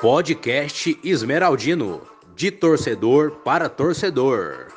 Podcast Esmeraldino, de torcedor para torcedor.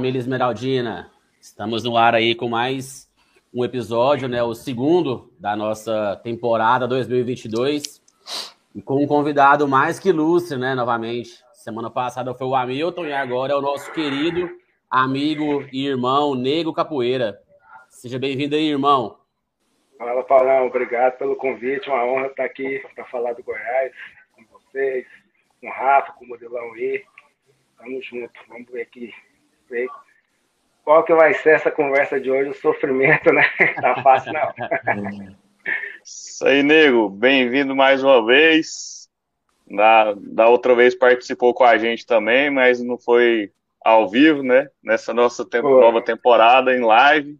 Família Esmeraldina. Estamos no ar aí com mais um episódio, né, o segundo da nossa temporada 2022, e com um convidado mais que ilustre, né, novamente. Semana passada foi o Hamilton e agora é o nosso querido amigo e irmão Nego Capoeira. Seja bem-vindo aí, irmão. Fala, Paulão. Obrigado pelo convite. Uma honra estar aqui para falar do Goiás com vocês, com o Rafa, com o Modelão aí. Tamo junto. Vamos ver aqui. Ver qual que vai ser essa conversa de hoje, o sofrimento, né? Tá fácil, não. Isso aí, nego. Bem-vindo mais uma vez. Da, da outra vez participou com a gente também, mas não foi ao vivo, né? Nessa nossa nova temporada em live.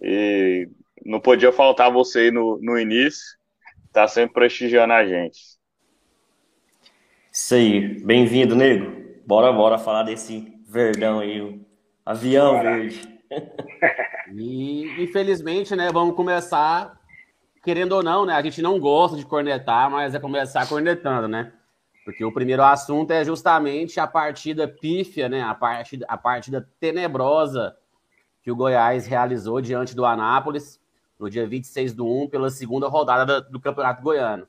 E não podia faltar você aí no, no início. Tá sempre prestigiando a gente. Isso aí. Bem-vindo, nego. Bora, bora falar desse verdão aí, o avião verde. e, infelizmente, né, vamos começar, querendo ou não, né, a gente não gosta de cornetar, mas é começar cornetando, né? Porque o primeiro assunto é justamente a partida pífia, né, a partida, a partida tenebrosa que o Goiás realizou diante do Anápolis no dia 26 do 1, pela segunda rodada do Campeonato Goiano.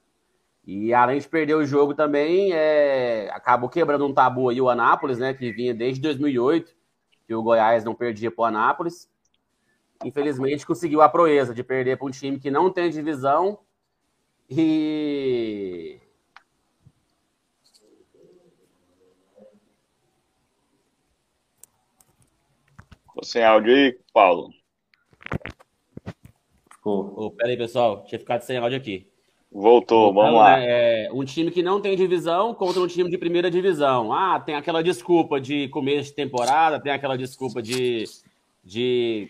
E além de perder o jogo também, é, acabou quebrando um tabu aí o Anápolis, né? Que vinha desde 2008, que o Goiás não perdia para o Anápolis. Infelizmente conseguiu a proeza de perder para um time que não tem divisão e Ficou sem áudio aí, Paulo? Ficou. Oh, pera aí, pessoal. Tinha ficado sem áudio aqui. Voltou, vamos então, lá. É, um time que não tem divisão contra um time de primeira divisão. Ah, tem aquela desculpa de começo de temporada, tem aquela desculpa de, de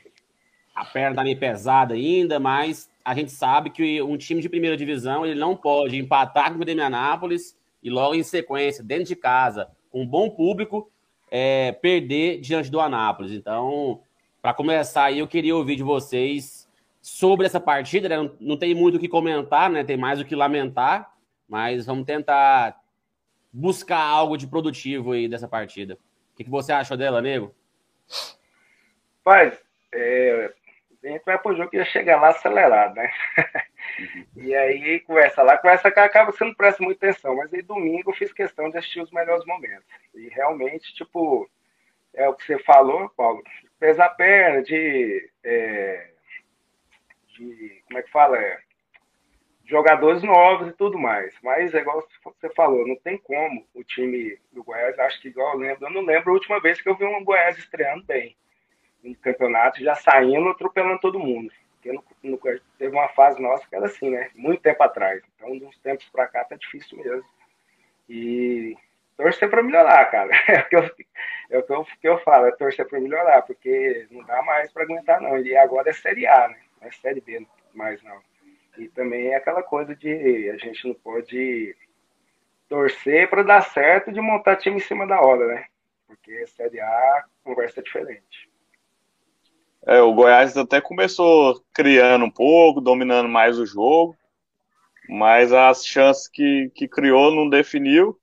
a perna tá meio pesada ainda, mas a gente sabe que um time de primeira divisão ele não pode empatar com o Grêmio Anápolis e logo em sequência, dentro de casa, com um bom público, é, perder diante do Anápolis. Então, para começar aí, eu queria ouvir de vocês sobre essa partida, né? não, não, tem muito o que comentar, né? Tem mais o que lamentar, mas vamos tentar buscar algo de produtivo aí dessa partida. O que, que você achou dela, nego? Pai, é, a gente vai pro jogo que ia chegar lá acelerado, né? E aí conversa lá, conversa cá, acaba você não presta muita atenção, mas aí domingo eu fiz questão de assistir os melhores momentos. E realmente, tipo, é o que você falou, Paulo, pesar a perna, de é, de como é que fala? É, jogadores novos e tudo mais. Mas é igual você falou, não tem como o time do Goiás, acho que igual eu lembro, eu não lembro a última vez que eu vi um Goiás estreando bem no campeonato, já saindo, atropelando todo mundo. Porque no, no, teve uma fase nossa que era assim, né? Muito tempo atrás. Então, de uns tempos para cá tá difícil mesmo. E torcer para melhorar, cara. É o que eu, é o que eu, que eu falo, é torcer para melhorar, porque não dá mais para aguentar, não. E agora é Série A, né? É Série B mais não. E também é aquela coisa de a gente não pode torcer para dar certo de montar time em cima da hora, né? Porque Série A conversa é diferente. É, o Goiás até começou criando um pouco, dominando mais o jogo, mas as chances que, que criou não definiu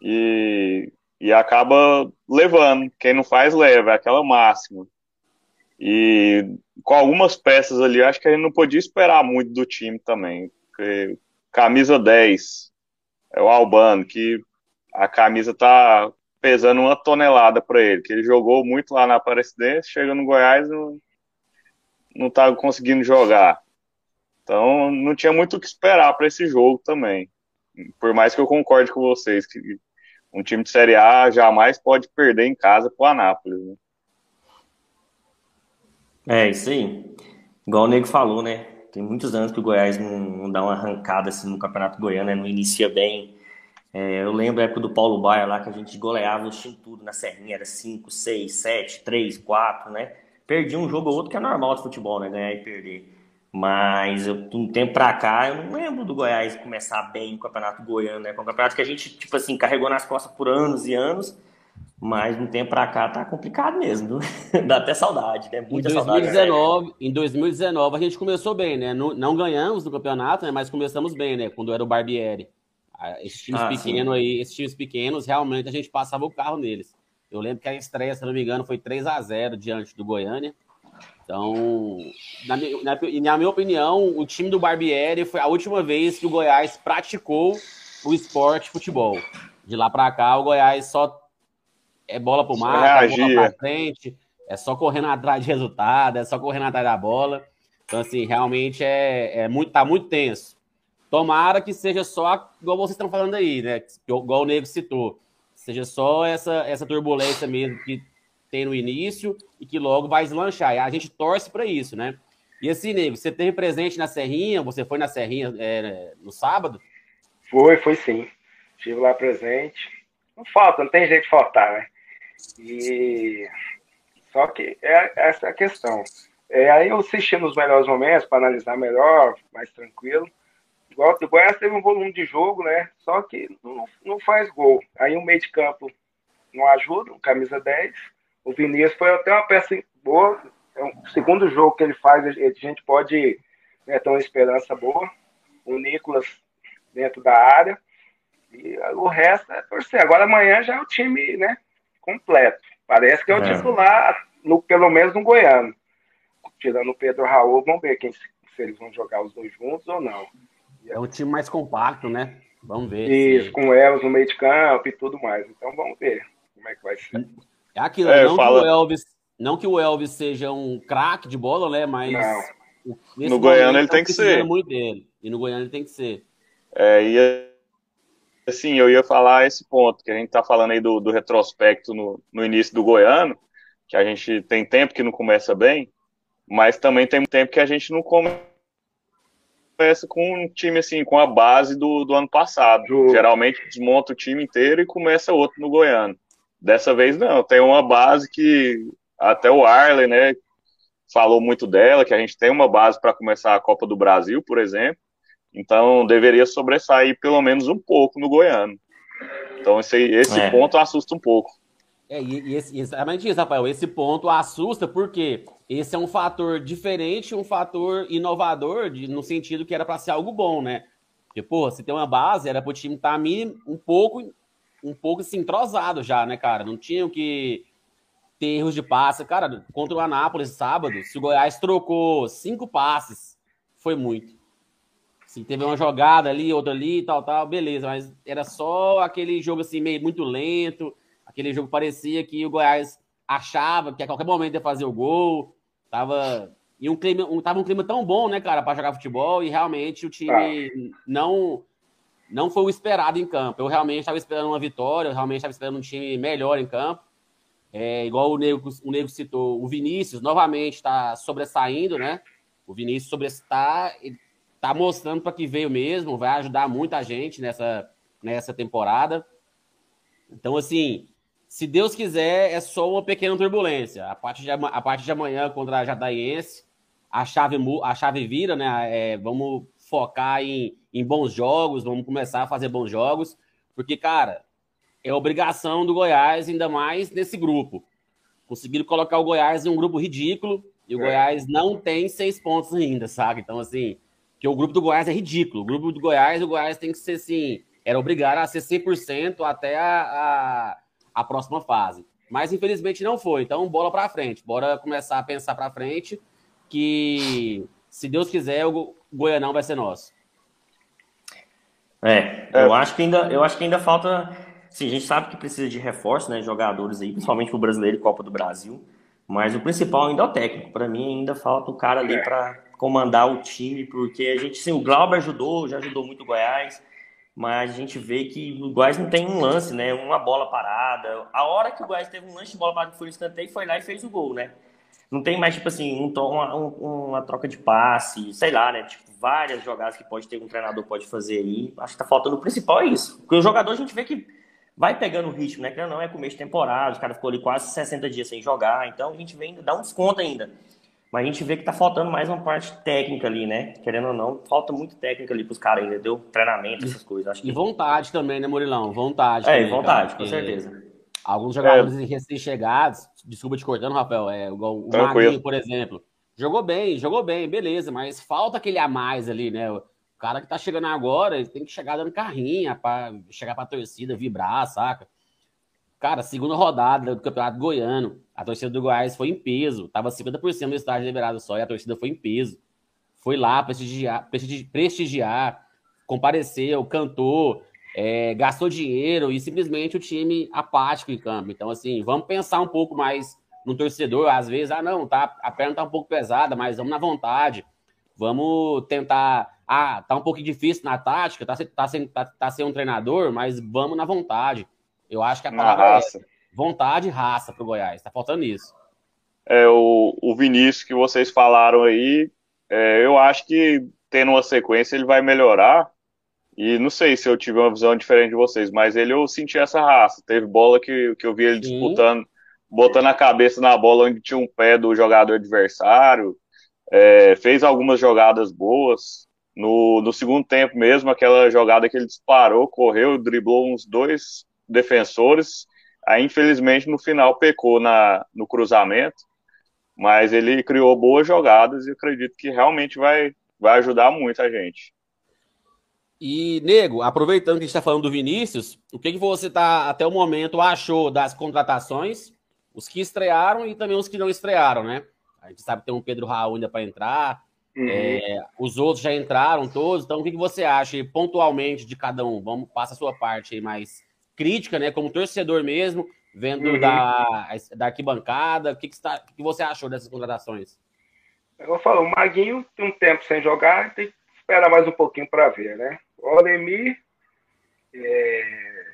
e, e acaba levando. Quem não faz, leva, é aquela máxima. E com algumas peças ali, acho que a gente não podia esperar muito do time também. Camisa 10 é o Albano, que a camisa tá pesando uma tonelada para ele, que ele jogou muito lá na Aparecidense, chega no Goiás não, não tá conseguindo jogar. Então não tinha muito o que esperar para esse jogo também. Por mais que eu concorde com vocês que um time de Série A jamais pode perder em casa para o Anápolis. Né? É, isso aí. Igual o Nego falou, né? Tem muitos anos que o Goiás não, não dá uma arrancada assim no Campeonato Goiano, né? não inicia bem. É, eu lembro a época do Paulo Baia lá, que a gente goleava o time tudo na Serrinha, era 5, 6, 7, 3, 4, né? Perdi um jogo ou outro que é normal de futebol, né? Ganhar e perder. Mas eu, um tempo pra cá, eu não lembro do Goiás começar bem o Campeonato Goiano, né? Com um campeonato que a gente, tipo assim, carregou nas costas por anos e anos. Mas de um tempo pra cá tá complicado mesmo. Dá até saudade, né? Muita em 2019, saudade. Em 2019 a gente começou bem, né? Não, não, ganhamos no campeonato, né? Mas começamos bem, né? Quando era o Barbieri. Esses times ah, pequenos aí, esses times pequenos, realmente a gente passava o carro neles. Eu lembro que a estreia, se não me engano, foi 3 a 0 diante do Goiânia. Então, na minha, na, na minha opinião, o time do Barbieri foi a última vez que o Goiás praticou o esporte futebol. De lá para cá, o Goiás só é bola pro mar, é bola pra frente, é só correndo atrás de resultado, é só correndo atrás da bola. Então, assim, realmente é, é muito, tá muito tenso. Tomara que seja só, igual vocês estão falando aí, né? Igual o Nego citou. Seja só essa, essa turbulência mesmo que tem no início e que logo vai deslanchar. E a gente torce para isso, né? E assim, Nego, você teve presente na Serrinha? Você foi na Serrinha é, no sábado? Foi, foi sim. Estive lá presente. Não falta, não tem jeito de faltar, né? E só que é essa a questão. É, aí eu assisti nos melhores momentos para analisar melhor, mais tranquilo. Igual o Goiás teve um volume de jogo, né? Só que não, não faz gol. Aí o meio de campo não ajuda, camisa 10. O Vinícius foi até uma peça boa. É o segundo jogo que ele faz, a gente pode né, ter uma esperança boa. O Nicolas dentro da área. E o resto é torcer. Agora amanhã já é o time, né? Completo. Parece que é o é. titular, no, pelo menos no Goiano. Tirando o Pedro Raul, vamos ver quem, se eles vão jogar os dois juntos ou não. É um time mais compacto, né? Vamos ver. Isso, se... com o Elvis no meio de campo e tudo mais. Então vamos ver como é que vai ser. É aquilo, é, não, fala... que o Elvis, não que o Elvis seja um craque de bola, né? Mas no Goiano ele tem que ser. Muito dele. E no Goiano ele tem que ser. É, e assim, eu ia falar esse ponto, que a gente está falando aí do, do retrospecto no, no, início do Goiano, que a gente tem tempo que não começa bem, mas também tem tempo que a gente não começa com um time assim, com a base do, do ano passado. Geralmente desmonta o time inteiro e começa outro no Goiano. Dessa vez não, tem uma base que até o Arley, né, falou muito dela, que a gente tem uma base para começar a Copa do Brasil, por exemplo, então deveria sobressair pelo menos um pouco no Goiano. Então esse, esse é. ponto assusta um pouco. É, e, e esse, exatamente isso, Rafael. Esse ponto assusta porque esse é um fator diferente, um fator inovador, de, no sentido que era para ser algo bom, né? Porque, pô, se tem uma base, era para o time estar tá um pouco, um pouco assim, entrosado já, né, cara? Não tinham que ter erros de passe. Cara, contra o Anápolis sábado, se o Goiás trocou cinco passes, foi muito. Se teve uma jogada ali, outra ali, tal, tal, beleza. Mas era só aquele jogo assim, meio muito lento. Aquele jogo parecia que o Goiás achava que a qualquer momento ia fazer o gol. Tava. E um clima, um, tava um clima tão bom, né, cara, para jogar futebol, e realmente o time ah. não não foi o esperado em campo. Eu realmente estava esperando uma vitória, eu realmente estava esperando um time melhor em campo. É, igual o Nego, o Nego citou, o Vinícius novamente está sobressaindo, né? O Vinícius sobressai, tá mostrando para que veio mesmo, vai ajudar muita gente nessa, nessa temporada. Então, assim, se Deus quiser, é só uma pequena turbulência. A partir de, a partir de amanhã contra a Jataiense, a chave, a chave vira, né? É, vamos focar em, em bons jogos, vamos começar a fazer bons jogos, porque, cara, é obrigação do Goiás, ainda mais nesse grupo. Conseguiram colocar o Goiás em um grupo ridículo, e o é. Goiás não tem seis pontos ainda, sabe? Então, assim, que o grupo do Goiás é ridículo. O grupo do Goiás, o Goiás tem que ser assim, era obrigado a ser 100% até a, a, a, próxima fase. Mas infelizmente não foi. Então, bola para frente. Bora começar a pensar para frente que se Deus quiser, o Goianão vai ser nosso. É, eu acho que ainda, eu acho que ainda falta. Sim, a gente sabe que precisa de reforço, né? Jogadores aí, principalmente o brasileiro e Copa do Brasil. Mas o principal ainda é o técnico. Para mim, ainda falta um cara ali para comandar o time, porque a gente, sim, o Glauber ajudou, já ajudou muito o Goiás, mas a gente vê que o Goiás não tem um lance, né? Uma bola parada. A hora que o Goiás teve um lance de bola parada que foi no escanteio, foi lá e fez o gol, né? não tem mais, tipo assim, um, uma, um, uma troca de passe, sei lá, né? Tipo, várias jogadas que pode ter um treinador pode fazer aí. Acho que tá faltando o principal é isso. Porque o jogador a gente vê que vai pegando o ritmo, né? Que não é começo de temporada, os caras ficou ali quase 60 dias sem jogar, então a gente vem dá um desconto ainda. Mas a gente vê que tá faltando mais uma parte técnica ali, né? Querendo ou não, falta muito técnica ali pros caras ainda, deu treinamento, essas coisas. Acho que... E vontade também, né, Murilão? Vontade. É, também, vontade, com certeza. Alguns jogadores é. recém-chegados, desculpa te cortando, Rafael, é, igual o Maguinho, por exemplo. Jogou bem, jogou bem, beleza, mas falta aquele a mais ali, né? O cara que tá chegando agora, ele tem que chegar dando carrinha para chegar pra torcida, vibrar, saca? Cara, segunda rodada do Campeonato Goiano, a torcida do Goiás foi em peso, tava 50% do estádio liberado só e a torcida foi em peso. Foi lá prestigiar, prestigiar compareceu, cantou, é, gastou dinheiro e simplesmente o time apático em campo. Então, assim, vamos pensar um pouco mais no torcedor. Às vezes, ah, não, tá, a perna tá um pouco pesada, mas vamos na vontade. Vamos tentar. Ah, tá um pouco difícil na tática, tá, tá, sem, tá, tá sem um treinador, mas vamos na vontade. Eu acho que a palavra é raça. é vontade e raça pro Goiás. Tá faltando isso. É, o, o Vinícius que vocês falaram aí, é, eu acho que tendo uma sequência ele vai melhorar e não sei se eu tive uma visão diferente de vocês, mas ele eu senti essa raça. Teve bola que, que eu vi ele Sim. disputando, botando a cabeça na bola onde tinha um pé do jogador adversário. É, fez algumas jogadas boas. No, no segundo tempo mesmo, aquela jogada que ele disparou, correu, driblou uns dois defensores. Aí, infelizmente, no final pecou na, no cruzamento. Mas ele criou boas jogadas e acredito que realmente vai, vai ajudar muito a gente. E, Nego, aproveitando que a gente está falando do Vinícius, o que, que você tá, até o momento, achou das contratações? Os que estrearam e também os que não estrearam, né? A gente sabe que tem um Pedro Raul ainda para entrar. Uhum. É, os outros já entraram todos. Então, o que, que você acha pontualmente de cada um? Vamos, passa a sua parte aí mais crítica, né? Como torcedor mesmo, vendo uhum. da, da arquibancada. O que, que, está, o que você achou dessas contratações? Eu falo, o Maguinho tem um tempo sem jogar, tem que esperar mais um pouquinho para ver, né? O Ademir é,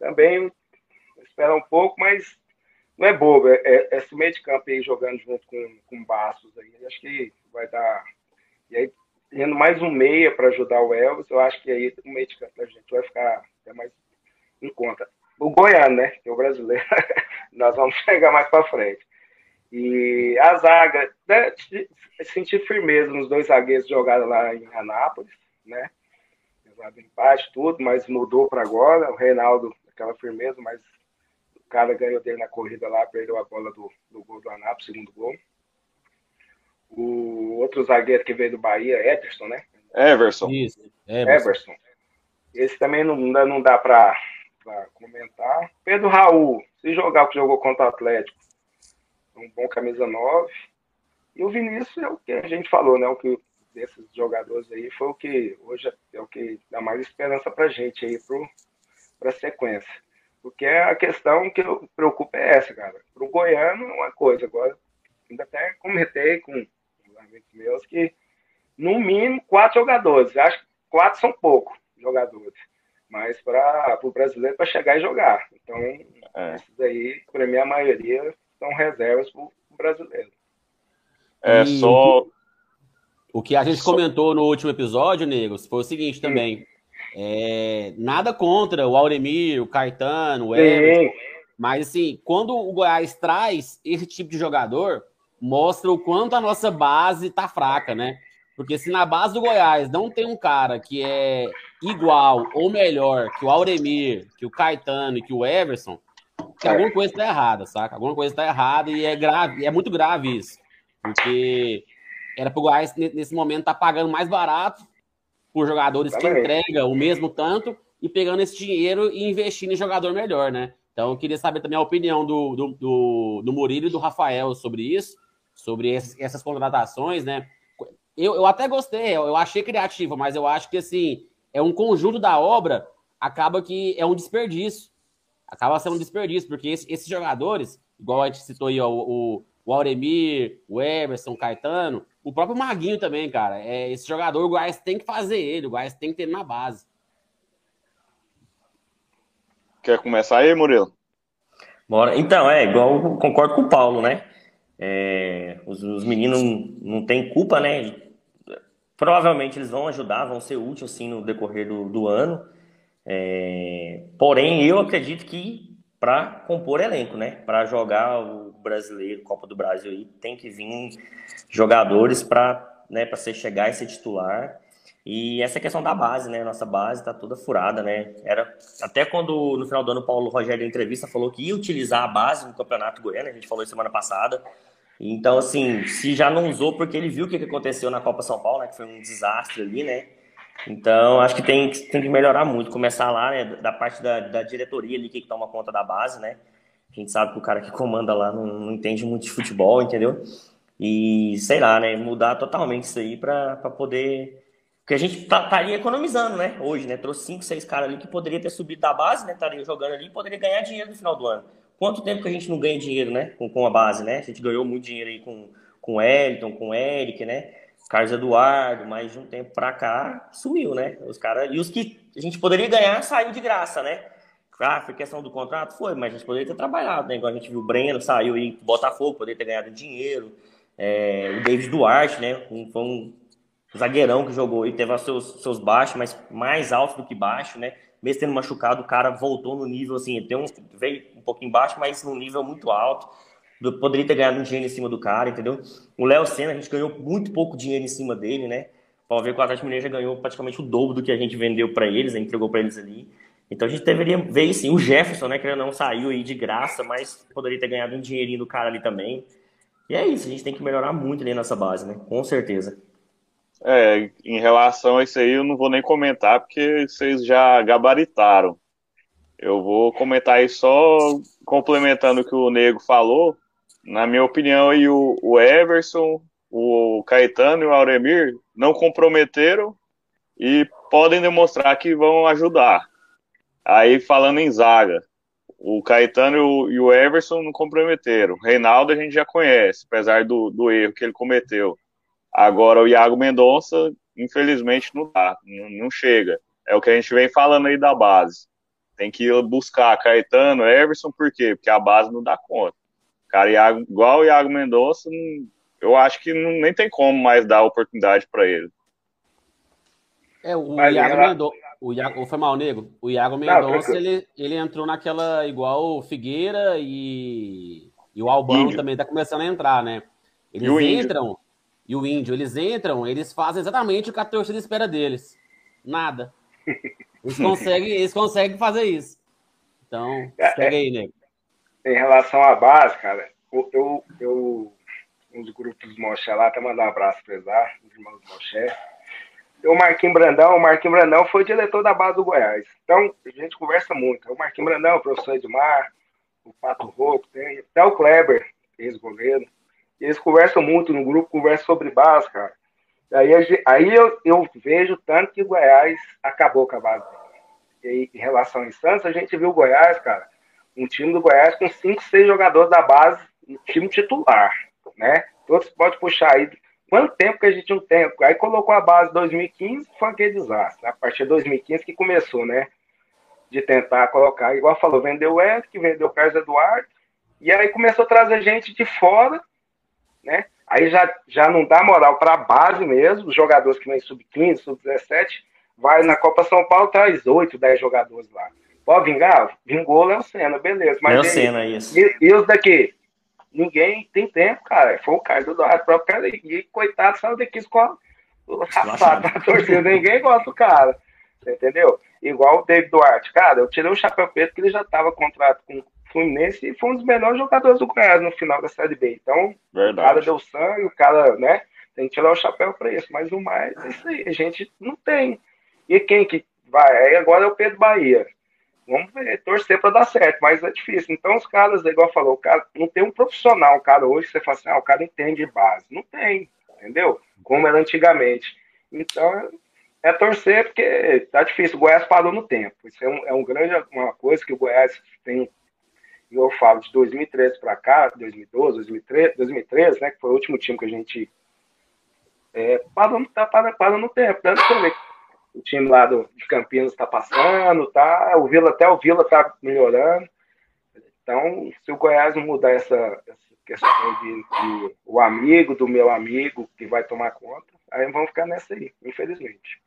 também espera um pouco, mas não é bobo. É, é, esse meio de campo aí jogando junto com, com Bastos aí. Acho que vai dar. E aí, tendo mais um meia para ajudar o Elvis, eu acho que aí o meio de campo da gente vai ficar até mais em conta. O Goiano, né? Que é o brasileiro. Nós vamos chegar mais para frente. E a zaga, né, senti firmeza nos dois zagueiros jogados lá em Anápolis, né? apesar do empate, tudo, mas mudou para agora. O Reinaldo, aquela firmeza, mas o cara ganhou dele na corrida lá, perdeu a bola do, do gol do Anápolis, segundo gol. O outro zagueiro que veio do Bahia, Ederson, né? Everson. Isso, Everson. Everson. Esse também não, não dá para comentar. Pedro Raul, se jogar o que jogou contra o Atlético, um bom camisa 9. E o Vinícius é o que a gente falou, né? O que desses jogadores aí foi o que hoje é o que dá mais esperança para gente aí para a sequência. Porque a questão que eu preocupa é essa, cara. Para o Goiano é uma coisa. Agora, ainda até comentei com amigos meus que, no mínimo, quatro jogadores. Acho que quatro são poucos jogadores. Mas para o brasileiro, para chegar e jogar. Então, é. esses aí, para mim, a maioria são reservas para o brasileiro. É, só, o que a gente comentou no último episódio, Negros, foi o seguinte também. É, nada contra o Auremir, o Caetano, o Everton. Mas, assim, quando o Goiás traz esse tipo de jogador, mostra o quanto a nossa base tá fraca, né? Porque se na base do Goiás não tem um cara que é igual ou melhor que o Auremir, que o Caetano e que o Everson, que alguma coisa está errada, saca? Alguma coisa está errada e é grave, é muito grave isso. Porque era para o Goiás, nesse momento, tá pagando mais barato por jogadores que entregam o mesmo tanto e pegando esse dinheiro e investindo em jogador melhor, né? Então, eu queria saber também a opinião do, do, do, do Murilo e do Rafael sobre isso, sobre essas, essas contratações, né? Eu, eu até gostei, eu, eu achei criativo, mas eu acho que, assim, é um conjunto da obra, acaba que é um desperdício. Acaba sendo um desperdício, porque esse, esses jogadores, igual a gente citou aí, ó, o, o Auremir, o Emerson, o Caetano, o próprio Maguinho também, cara. É, esse jogador, o Goiás tem que fazer ele, o Goiás tem que ter ele na base. Quer começar aí, Murilo? Bora. Então, é igual, concordo com o Paulo, né? É, os, os, meninos não, não têm culpa, né? Provavelmente eles vão ajudar, vão ser úteis assim no decorrer do, do ano. É, porém, eu acredito que para compor elenco, né? Para jogar o brasileiro, Copa do Brasil aí, tem que vir jogadores para né, você chegar e ser titular. E essa questão da base, né? Nossa base tá toda furada, né? Era até quando no final do ano o Paulo Rogério em entrevista falou que ia utilizar a base no Campeonato Goiano, a gente falou isso semana passada. Então, assim, se já não usou porque ele viu o que aconteceu na Copa São Paulo, né? Que foi um desastre ali, né? Então, acho que tem, tem que melhorar muito, começar lá, né? Da parte da, da diretoria ali que toma conta da base, né? A gente sabe que o cara que comanda lá não, não entende muito de futebol, entendeu? E sei lá, né? Mudar totalmente isso aí para poder porque a gente tá, estaria economizando, né? Hoje, né? Trouxe cinco, seis caras ali que poderia ter subido da base, né? Estaria jogando ali e poderia ganhar dinheiro no final do ano. Quanto tempo que a gente não ganha dinheiro, né? Com, com a base, né? A gente ganhou muito dinheiro aí com, com o Elton, com o Eric, né? Carlos Eduardo, mas de um tempo pra cá sumiu, né? Os caras. E os que a gente poderia ganhar saiu de graça, né? Ah, foi questão do contrato? Foi, mas a gente poderia ter trabalhado, né? Igual a gente viu o Breno, saiu aí Botafogo, poderia ter ganhado dinheiro. É, o David Duarte, né? Um, foi um zagueirão que jogou e teve seus, seus baixos, mas mais alto do que baixo, né? Mesmo tendo machucado, o cara voltou no nível assim, tem um, veio um pouquinho baixo, mas num nível muito alto. Poderia ter ganhado um dinheiro em cima do cara, entendeu? O Léo Senna, a gente ganhou muito pouco dinheiro em cima dele, né? Pode ver que o Atlético Mineiro já ganhou praticamente o dobro do que a gente vendeu para eles, né? entregou para eles ali. Então a gente deveria ver sim. O Jefferson, né? Que não saiu aí de graça, mas poderia ter ganhado um dinheirinho do cara ali também. E é isso, a gente tem que melhorar muito ali nessa base, né? Com certeza. É, em relação a isso aí, eu não vou nem comentar, porque vocês já gabaritaram. Eu vou comentar aí só complementando o que o Nego falou. Na minha opinião, aí, o, o Everson, o Caetano e o Auremir não comprometeram e podem demonstrar que vão ajudar. Aí, falando em zaga, o Caetano e o, Everson não comprometeram. O Reinaldo a gente já conhece, apesar do, do erro que ele cometeu. Agora o Iago Mendonça, infelizmente, não dá, não, chega. É o que a gente vem falando aí da base. Tem que buscar Caetano, Everson, por quê? Porque a base não dá conta. Cara, Iago, igual o Iago Mendonça, eu acho que não, nem tem como mais dar oportunidade para ele. É, o Mas Iago Mendonça. O Iago, foi mal, nego. O Iago Mendonça, ele, ele entrou naquela igual o Figueira e, e o Albano Índio. também tá começando a entrar, né? Eles entram, e o índio, eles entram, eles fazem exatamente o que a torcida espera deles. Nada. Eles conseguem, eles conseguem fazer isso. Então, é, segue aí, nego. Em relação à base, cara, eu, eu, eu um dos grupos Moché lá, até mandar um abraço para eles lá, os irmãos Moché. O Marquinhos Brandão, o Marquinhos Brandão foi diretor da base do Goiás. Então, a gente conversa muito. O Marquinhos Brandão, o professor Edmar, o Pato Rouco, tem até o Kleber, ex-goleiro. Eles conversam muito no grupo, conversam sobre base, cara. Aí, aí eu, eu vejo tanto que o Goiás acabou com a base. E em relação a Santos, a gente viu o Goiás, cara, um time do Goiás com cinco, seis jogadores da base, um time titular, né? Todos podem puxar aí. Quanto tempo que a gente não tem? Aí colocou a base 2015, foi aquele desastre. A partir de 2015 que começou, né? De tentar colocar, igual falou, vendeu o Eric, vendeu o Carlos Eduardo, e aí começou a trazer gente de fora né? Aí já, já não dá moral para a base mesmo, os jogadores que vêm sub-15, sub-17, vai na Copa São Paulo, traz 8, 10 jogadores lá. Pode vingar? Vingou o Léo Senna, beleza. Mas Léo Senna, isso. E, e os daqui? Ninguém tem tempo, cara. Foi o Caio do Dourado, o próprio cara. E coitado, saiu daqui com a raçada da torcida. Ninguém gosta do cara. Entendeu? Igual o David Duarte. Cara, eu tirei o chapéu preto que ele já tava contrato com Fluminense e foi um dos melhores jogadores do Goiás no final da Série B. Então, Verdade. o cara deu sangue, o cara, né? Tem que tirar o chapéu para isso. Mas o mais é isso aí, a gente não tem. E quem que vai? Aí agora é o Pedro Bahia. Vamos ver, torcer para dar certo, mas é difícil. Então, os caras, igual falou, o cara não tem um profissional, o cara hoje, você fala assim, ah, o cara entende base. Não tem, entendeu? Como era antigamente. Então, é torcer porque tá difícil. O Goiás parou no tempo. Isso é, um, é um grande, uma coisa que o Goiás tem eu falo de 2013 para cá, 2012, 2013, 2013, né, que foi o último time que a gente é, parou, tá, parou, no tempo, ver o time lá do, de Campinas está passando, tá, o Vila, até o Vila está melhorando. Então, se o Goiás não mudar essa, essa questão de, de, o amigo do meu amigo que vai tomar conta. Aí vamos ficar nessa aí, infelizmente.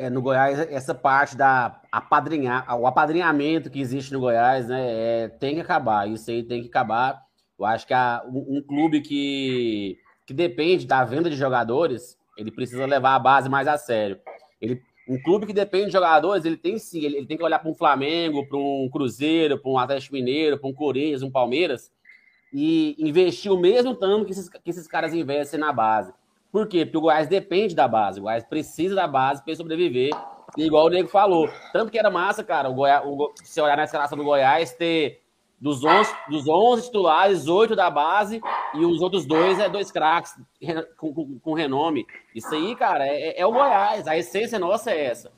É, no Goiás, essa parte da apadrinhar, o apadrinhamento que existe no Goiás, né, é, tem que acabar. Isso aí tem que acabar. Eu acho que a, um, um, clube que, que depende da venda de jogadores, ele precisa levar a base mais a sério. Ele, um clube que depende de jogadores, ele tem sim, ele, ele tem que olhar para um Flamengo, para um Cruzeiro, para um Atlético Mineiro, para um Corinthians, um Palmeiras, e investir o mesmo tanto que esses, que esses caras investem na base. Por quê? Porque o Goiás depende da base. O Goiás precisa da base para sobreviver. Igual o Nego falou. Tanto que era massa, cara, o Goiás, o, se olhar na escalação do Goiás, ter dos 11, dos 11 titulares, 8 da base e os outros dois é dois craques com, com, com, renome. Isso aí, cara, é, é, o Goiás. A essência nossa é essa.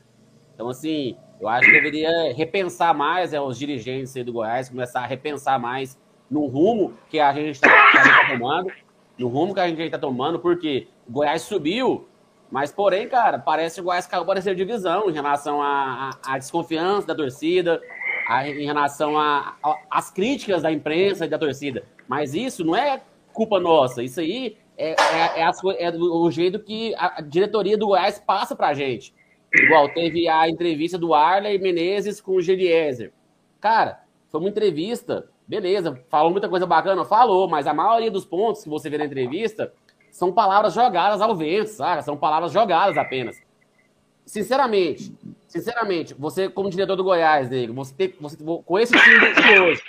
Então, assim, eu acho que deveria repensar mais é, os dirigentes do Goiás, começar a repensar mais no rumo que a gente está tá tomando, no rumo que a gente está tomando, porque Goiás subiu, mas porém, cara, parece que o Goiás caiu para terceira divisão em relação à desconfiança da torcida, em relação às críticas da imprensa e da torcida. Mas isso não é culpa nossa, isso aí é, é, é, é o jeito que a diretoria do Goiás passa para a gente. Igual teve a entrevista do Arley Menezes com o Geliezer. Cara, foi uma entrevista, beleza, falou muita coisa bacana, falou, mas a maioria dos pontos que você vê na entrevista são palavras jogadas ao vento, sabe? São palavras jogadas apenas. Sinceramente, sinceramente, você como diretor do Goiás, nego, você, você com esse time de hoje,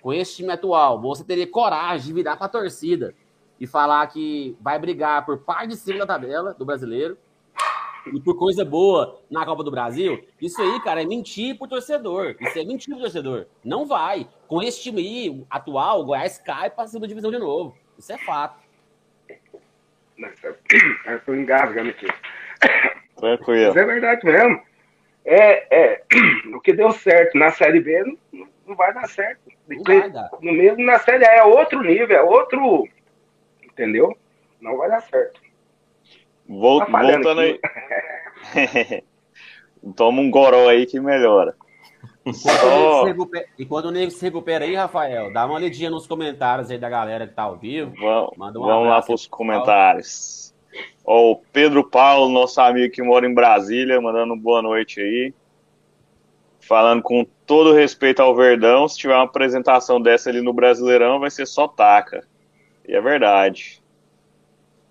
com esse time atual, você teria coragem de virar para a torcida e falar que vai brigar por parte de cima da tabela do brasileiro e por coisa boa na Copa do Brasil, isso aí, cara, é mentir pro torcedor. Isso é mentir pro torcedor. Não vai. Com esse time aí atual, o Goiás cai para a segunda divisão de novo. Isso é fato. Eu tô engasgando aqui. Tranquilo. Mas é verdade mesmo. É, é, o que deu certo na Série B não, não vai dar certo. Não vai dar. No mesmo na Série A é outro nível, é outro. Entendeu? Não vai dar certo. Volt, tá voltando aí. Toma um goró aí que melhora. Enquanto, o nego se recupera aí, Rafael, dá uma olhadinha nos comentários aí da galera que tá ao vivo. Vamos, Manda um vamos lá para os comentários. Ó, o Pedro Paulo, nosso amigo que mora em Brasília, mandando boa noite aí. Falando com todo respeito ao Verdão, se tiver uma apresentação dessa ali no Brasileirão, vai ser só taca. E é verdade.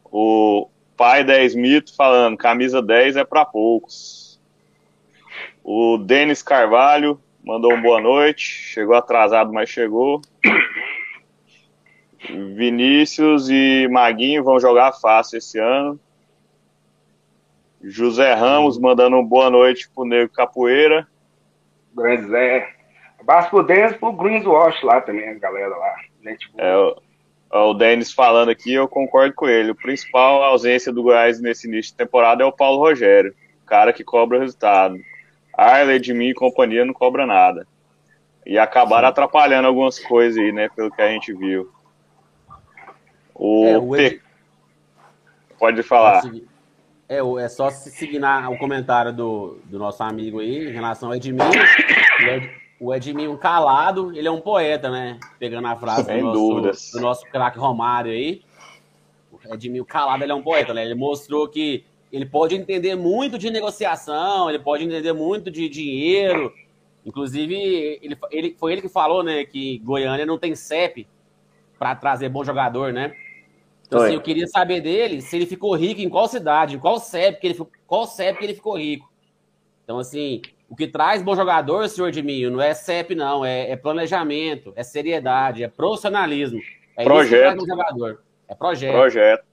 O pai 10 mito falando, camisa 10 é para poucos. O Denis Carvalho mandou uma boa noite. Chegou atrasado, mas chegou. Vinícius e Maguinho vão jogar fácil esse ano. José Ramos mandando uma boa noite pro Nego Capoeira. Grande Zé. Abraço pro Denis e pro Greenswash lá também, a galera lá. É, o, o Denis falando aqui, eu concordo com ele. O principal ausência do Goiás nesse início de temporada é o Paulo Rogério, cara que cobra o resultado. Arley, de mim e companhia não cobra nada. E acabaram Sim. atrapalhando algumas coisas aí, né? Pelo que a gente viu. O, é, o Ed... Pode falar. É, é só se seguir o comentário do, do nosso amigo aí em relação ao Edmil. O Edmil calado, ele é um poeta, né? Pegando a frase Sem do nosso, do nosso craque Romário aí. O Edmil calado, ele é um poeta, né? Ele mostrou que ele pode entender muito de negociação, ele pode entender muito de dinheiro. Inclusive, ele, ele foi ele que falou, né, que Goiânia não tem CEP para trazer bom jogador, né? Então, assim, eu queria saber dele se ele ficou rico em qual cidade, em qual CEP que ele, qual CEP que ele ficou rico. Então, assim, o que traz bom jogador, senhor Edminho, não é CEP, não, é, é planejamento, é seriedade, é profissionalismo. É projeto. Isso que traz um jogador. É projeto. Projeto.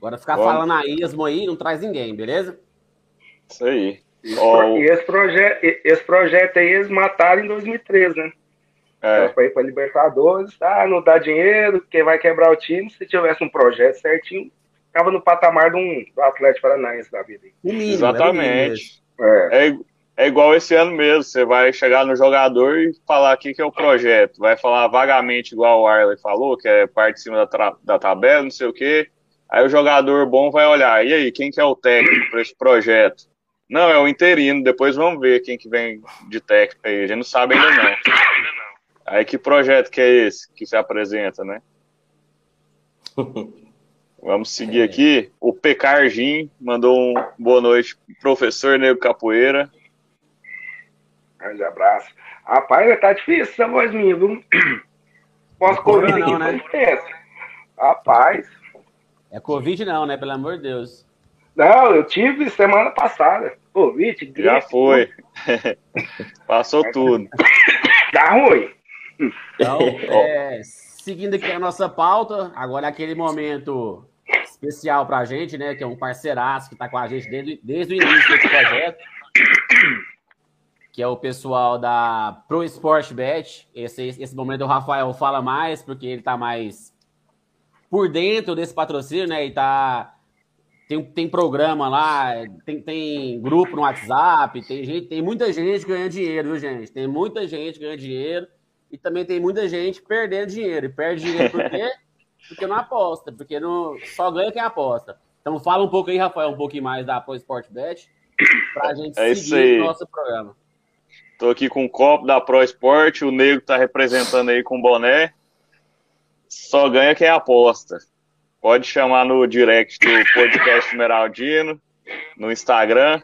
Agora ficar Bom. falando a ismo aí não traz ninguém, beleza? Isso aí. Oh. E esse, proje esse projeto aí eles mataram em 2013, né? É. Foi para Libertadores, ah, não dá dinheiro, quem vai quebrar o time? Se tivesse um projeto certinho, ficava no patamar de um, do Atlético Paranaense da vida. Mínimo, Exatamente. É. É, é. igual esse ano mesmo, você vai chegar no jogador e falar o que, que é o projeto. Vai falar vagamente, igual o Arley falou, que é parte de cima da, da tabela, não sei o quê. Aí o jogador bom vai olhar, e aí, quem que é o técnico para esse projeto? Não, é o interino, depois vamos ver quem que vem de técnico aí, a gente não sabe ainda não. Aí que projeto que é esse que se apresenta, né? Vamos seguir aqui. O Pecargin mandou um boa noite, professor Nego Capoeira. Grande abraço. Rapaz, tá difícil essa voz minha, viu? Pós-Covid aqui, não, né? Rapaz. É Covid não, né? Pelo amor de Deus. Não, eu tive semana passada. Covid, gripe, Já foi. Passou tudo. Tá ruim. Então, é, seguindo aqui a nossa pauta, agora é aquele momento especial para a gente, né? Que é um parceiraço que está com a gente desde, desde o início desse projeto, que é o pessoal da Pro Sport Bet. Esse, esse momento o Rafael fala mais, porque ele está mais por dentro desse patrocínio, né? E tá. Tem, tem programa lá, tem, tem grupo no WhatsApp, tem, gente, tem muita gente ganhando dinheiro, viu, gente? Tem muita gente ganhando dinheiro e também tem muita gente perdendo dinheiro. E perde dinheiro por quê? porque não aposta, porque não, só ganha quem aposta. Então fala um pouco aí, Rafael, um pouquinho mais da Pro Sport Bet, pra gente é seguir o nosso programa. Tô aqui com o copo da Pro Sport, o Nego tá representando aí com o boné. Só ganha quem aposta. Pode chamar no direct do podcast Meraldino, no Instagram,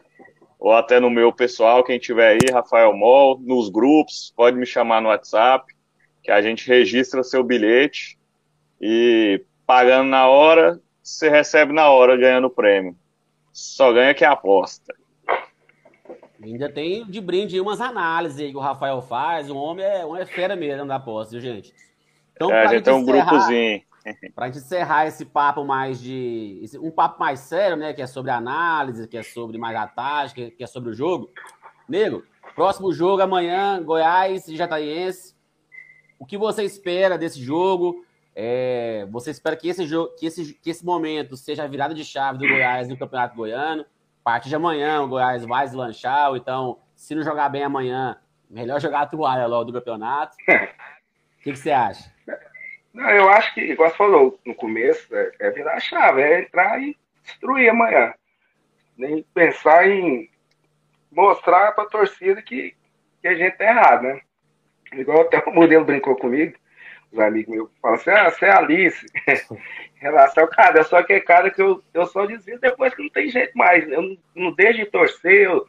ou até no meu pessoal, quem tiver aí, Rafael Mol, nos grupos, pode me chamar no WhatsApp, que a gente registra seu bilhete e pagando na hora, você recebe na hora ganhando o prêmio. Só ganha quem aposta. Ainda tem de brinde umas análises aí que o Rafael faz. O homem é, um é fera mesmo da aposta, gente? Então, é, a gente um encerrar, grupozinho. Gente encerrar esse papo mais de. Um papo mais sério, né? Que é sobre análise, que é sobre mais a tática, que é sobre o jogo. Nego, próximo jogo amanhã, Goiás e Jataiense. O que você espera desse jogo? É, você espera que esse, jogo, que, esse, que esse momento seja a virada de chave do Goiás no Campeonato Goiano. A partir de amanhã, o Goiás vai deslanchar, ou então, se não jogar bem amanhã, melhor jogar a toalha logo do campeonato. Que, que, você acha? Não, eu acho que, igual você falou no começo, é, é virar a chave, é entrar e destruir amanhã. Nem pensar em mostrar para a torcida que, que a gente tá errado, né? Igual até o modelo brincou comigo os amigos meus falam assim, ah, você é Alice. em relação, cara, é só que é cara que eu, eu só dizia depois que não tem jeito mais. Eu não, não deixo de torcer. Eu...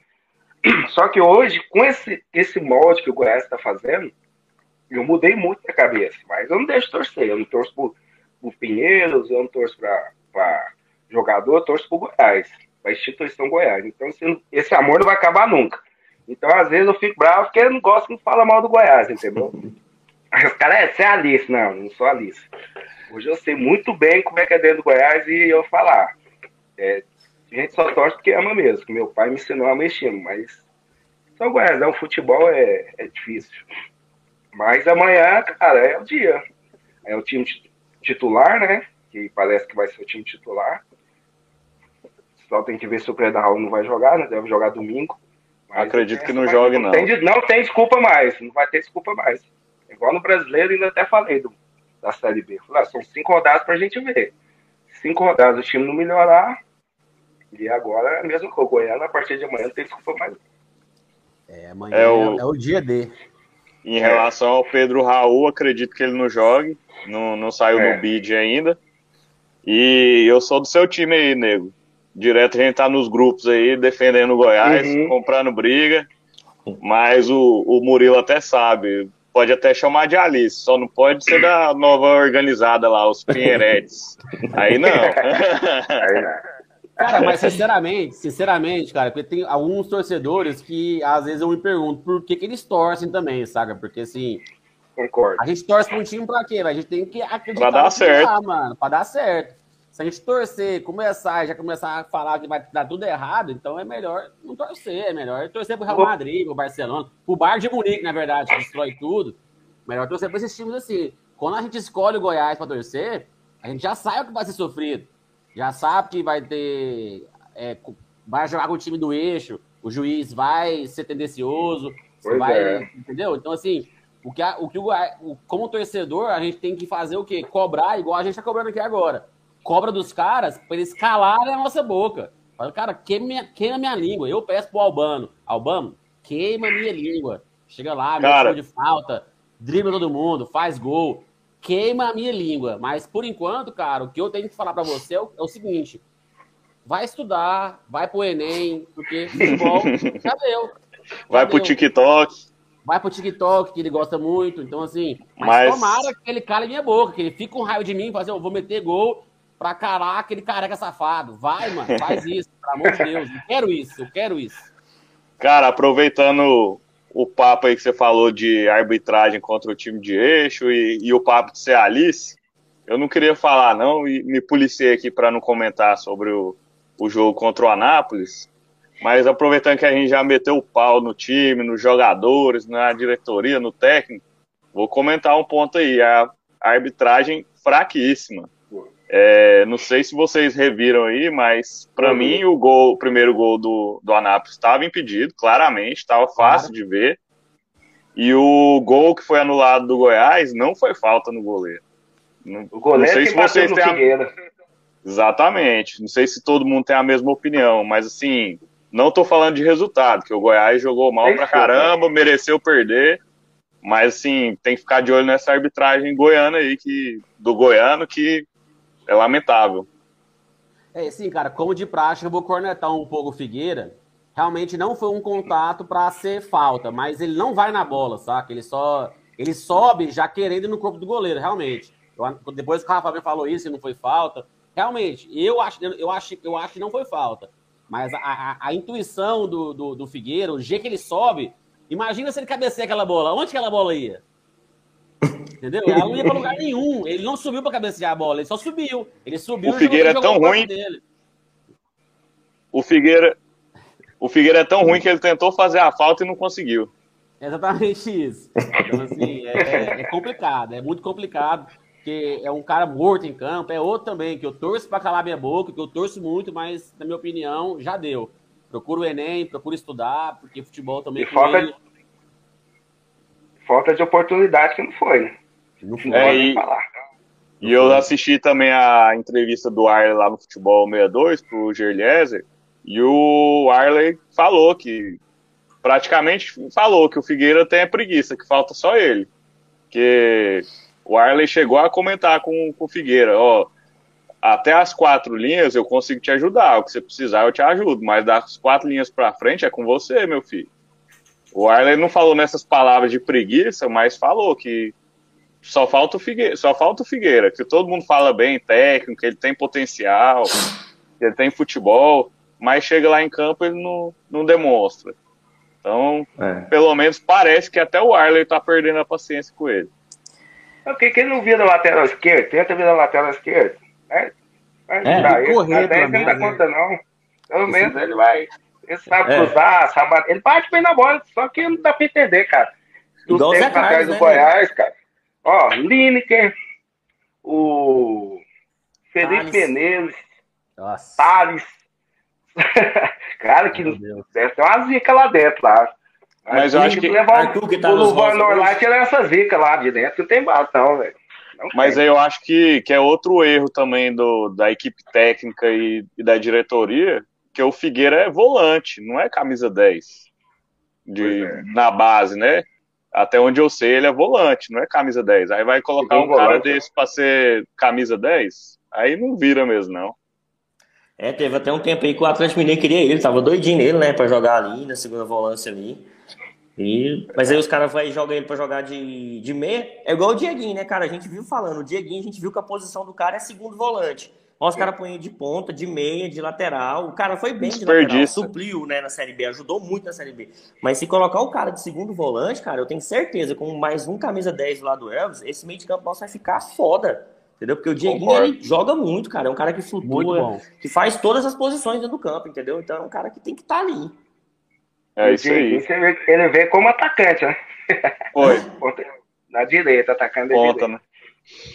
Só que hoje, com esse, esse molde que o Goiás está fazendo, eu mudei muito a cabeça. Mas eu não deixo de torcer. Eu não torço por, por Pinheiros, eu não torço para jogador, eu torço por Goiás, para instituição Goiás. Então, esse, esse amor não vai acabar nunca. Então, às vezes, eu fico bravo porque eu não gosto que fala mal do Goiás, entendeu? Os caras, é, você é Alice. Não, não sou Alice. Hoje eu sei muito bem como é que é dentro do Goiás e eu falar. É, a gente só torce porque ama mesmo, meu pai me ensinou a mexer, mas só Goiás, né? o futebol é, é difícil. Mas amanhã, cara, é o dia. É o time titular, né? Que parece que vai ser o time titular. Só tem que ver se o Preda Raul não vai jogar, né? Deve jogar domingo. Acredito que não jogue, não. Tem, não tem desculpa mais. Não vai ter desculpa mais. Igual no brasileiro, ainda até falei do, da Série B. Falei, ah, são cinco rodadas pra gente ver. Cinco rodadas, o time não melhorar. E agora é mesmo que o Goiânia, a partir de amanhã, não tem desculpa mais. É, amanhã é o, é o dia D. Em relação ao Pedro Raul, acredito que ele não jogue. Não, não saiu é. no bid ainda. E eu sou do seu time aí, nego. Direto a gente tá nos grupos aí, defendendo o Goiás, uhum. comprando briga. Mas o, o Murilo até sabe pode até chamar de Alice, só não pode ser da nova organizada lá, os Pinheiretes. Aí não. Cara, mas sinceramente, sinceramente, cara, porque tem alguns torcedores que às vezes eu me pergunto por que, que eles torcem também, saca? Porque assim. Concordo. A gente torce pra um time pra quê? A gente tem que acreditar pra dar certo. Lá, mano, pra dar certo. Se a gente torcer, começar, já começar a falar que vai dar tudo errado, então é melhor não torcer, é melhor torcer pro Real Madrid, pro Barcelona, pro Bar de Munique, na verdade, que destrói tudo. Melhor torcer pra esses times assim. Quando a gente escolhe o Goiás pra torcer, a gente já sabe o que vai ser sofrido. Já sabe que vai ter. É, vai jogar com o time do eixo, o juiz vai ser tendencioso, vai. É. Entendeu? Então, assim, o que, a, o que o, como torcedor, a gente tem que fazer o quê? Cobrar, igual a gente tá cobrando aqui agora cobra dos caras para eles calarem a nossa boca. Fala, cara, queima minha, queima minha língua. Eu peço pro Albano, Albano, queima minha língua. Chega lá, cara, de falta. dribla todo mundo, faz gol, queima a minha língua. Mas por enquanto, cara, o que eu tenho que falar para você é o, é o, seguinte: vai estudar, vai pro Enem, porque futebol já deu. Já vai deu. pro TikTok. Vai pro TikTok, que ele gosta muito. Então, assim, mas, mas... tomara que ele cale minha boca, que ele fique com raio de mim e fazer, eu vou meter gol pra carar aquele careca safado. Vai, mano, faz isso, pelo amor de Deus. Eu quero isso, eu quero isso. Cara, aproveitando o papo aí que você falou de arbitragem contra o time de eixo e, e o papo de ser Alice, eu não queria falar não e me policiei aqui para não comentar sobre o, o jogo contra o Anápolis, mas aproveitando que a gente já meteu o pau no time, nos jogadores, na diretoria, no técnico, vou comentar um ponto aí, a arbitragem fraquíssima. É, não sei se vocês reviram aí, mas para uhum. mim o gol, o primeiro gol do, do Anápolis estava impedido, claramente, estava fácil de ver. E o gol que foi anulado do Goiás não foi falta no goleiro. Não, o goleiro não sei se vocês têm a... Exatamente. Não sei se todo mundo tem a mesma opinião, mas assim, não estou falando de resultado, que o Goiás jogou mal pra caramba, mereceu perder. Mas assim, tem que ficar de olho nessa arbitragem goiana aí, que, do goiano, que é lamentável. É, sim, cara, como de praxe, eu vou cornetar um pouco o Figueira. Realmente não foi um contato para ser falta, mas ele não vai na bola, saca? Ele só ele sobe já querendo no corpo do goleiro, realmente. Eu, depois que o Rafa falou isso e não foi falta, realmente, eu acho, eu acho, eu acho que não foi falta. Mas a, a, a intuição do, do, do, Figueira, o jeito que ele sobe, imagina se ele cabeceia aquela bola. Onde aquela bola ia? Entendeu? Ela não ia pra lugar nenhum. Ele não subiu pra cabecear a bola, ele só subiu. Ele subiu o Figueira é tão ruim. O Figueira. O Figueira é tão ruim que ele tentou fazer a falta e não conseguiu. É exatamente isso. Então, assim, é, é complicado, é muito complicado, porque é um cara morto em campo, é outro também, que eu torço para calar minha boca, que eu torço muito, mas, na minha opinião, já deu. Procura o Enem, procura estudar, porque futebol também. E falta, ele... falta de oportunidade que não foi, né? Não é, e, falar. E eu assisti também a entrevista do Arley lá no Futebol 62 pro Gerliezer, e o Arley falou que praticamente falou que o Figueira tem a preguiça, que falta só ele. Que o Arley chegou a comentar com, com o Figueira, ó, até as quatro linhas eu consigo te ajudar, o que você precisar eu te ajudo, mas das quatro linhas para frente é com você, meu filho. O Arley não falou nessas palavras de preguiça, mas falou que só falta o Figueira, só falta o Figueira, que todo mundo fala bem, técnico, que ele tem potencial, que ele tem futebol, mas chega lá em campo ele não, não demonstra. Então, é. pelo menos parece que até o Arley tá perdendo a paciência com ele. Ok, quem não vira lateral esquerdo, tenta virar lateral esquerdo. Né? Vai é, ajudar ele. Correr, ele não dá né? conta, não. Pelo menos ele vai. Ele sabe é. cruzar, sabe. Ele bate bem na bola, só que não dá pra entender, cara. Do Igual tempo atrás do né, Goiás, cara. Ó, Lineker, o Felipe Menezes, Thales. Cara, que deve ter uma zica lá dentro lá. Mas eu acho que. Levar o, que tá o Luvan Norlight era essa zica lá de dentro, não tem bastão, velho. Mas aí eu acho que, que é outro erro também do, da equipe técnica e, e da diretoria, que o Figueira é volante, não é camisa 10 de, é. na base, né? até onde eu sei, ele é volante, não é camisa 10. Aí vai colocar um cara desse para ser camisa 10, aí não vira mesmo, não. É, teve até um tempo aí que o Atlético Mineiro queria ele, tava doidinho nele, né, para jogar ali na segunda volância ali. E, mas aí os caras vai jogar ele para jogar de, de meia. É igual o Dieguinho, né, cara? A gente viu falando, o Dieguinho, a gente viu que a posição do cara é segundo volante. Os caras põem de ponta, de meia, de lateral. O cara foi bem de lateral, supriu né, na Série B, ajudou muito na Série B. Mas se colocar o cara de segundo volante, cara, eu tenho certeza, com mais um camisa 10 lá do Elvis, esse meio de campo nosso vai ficar foda. Entendeu? Porque o Dieguinho ele joga muito, cara. É um cara que flutua, que faz todas as posições dentro do campo, entendeu? Então é um cara que tem que estar tá ali. É isso aí. Ele vê como atacante, né? Foi. Na direita, atacando Ponta, né?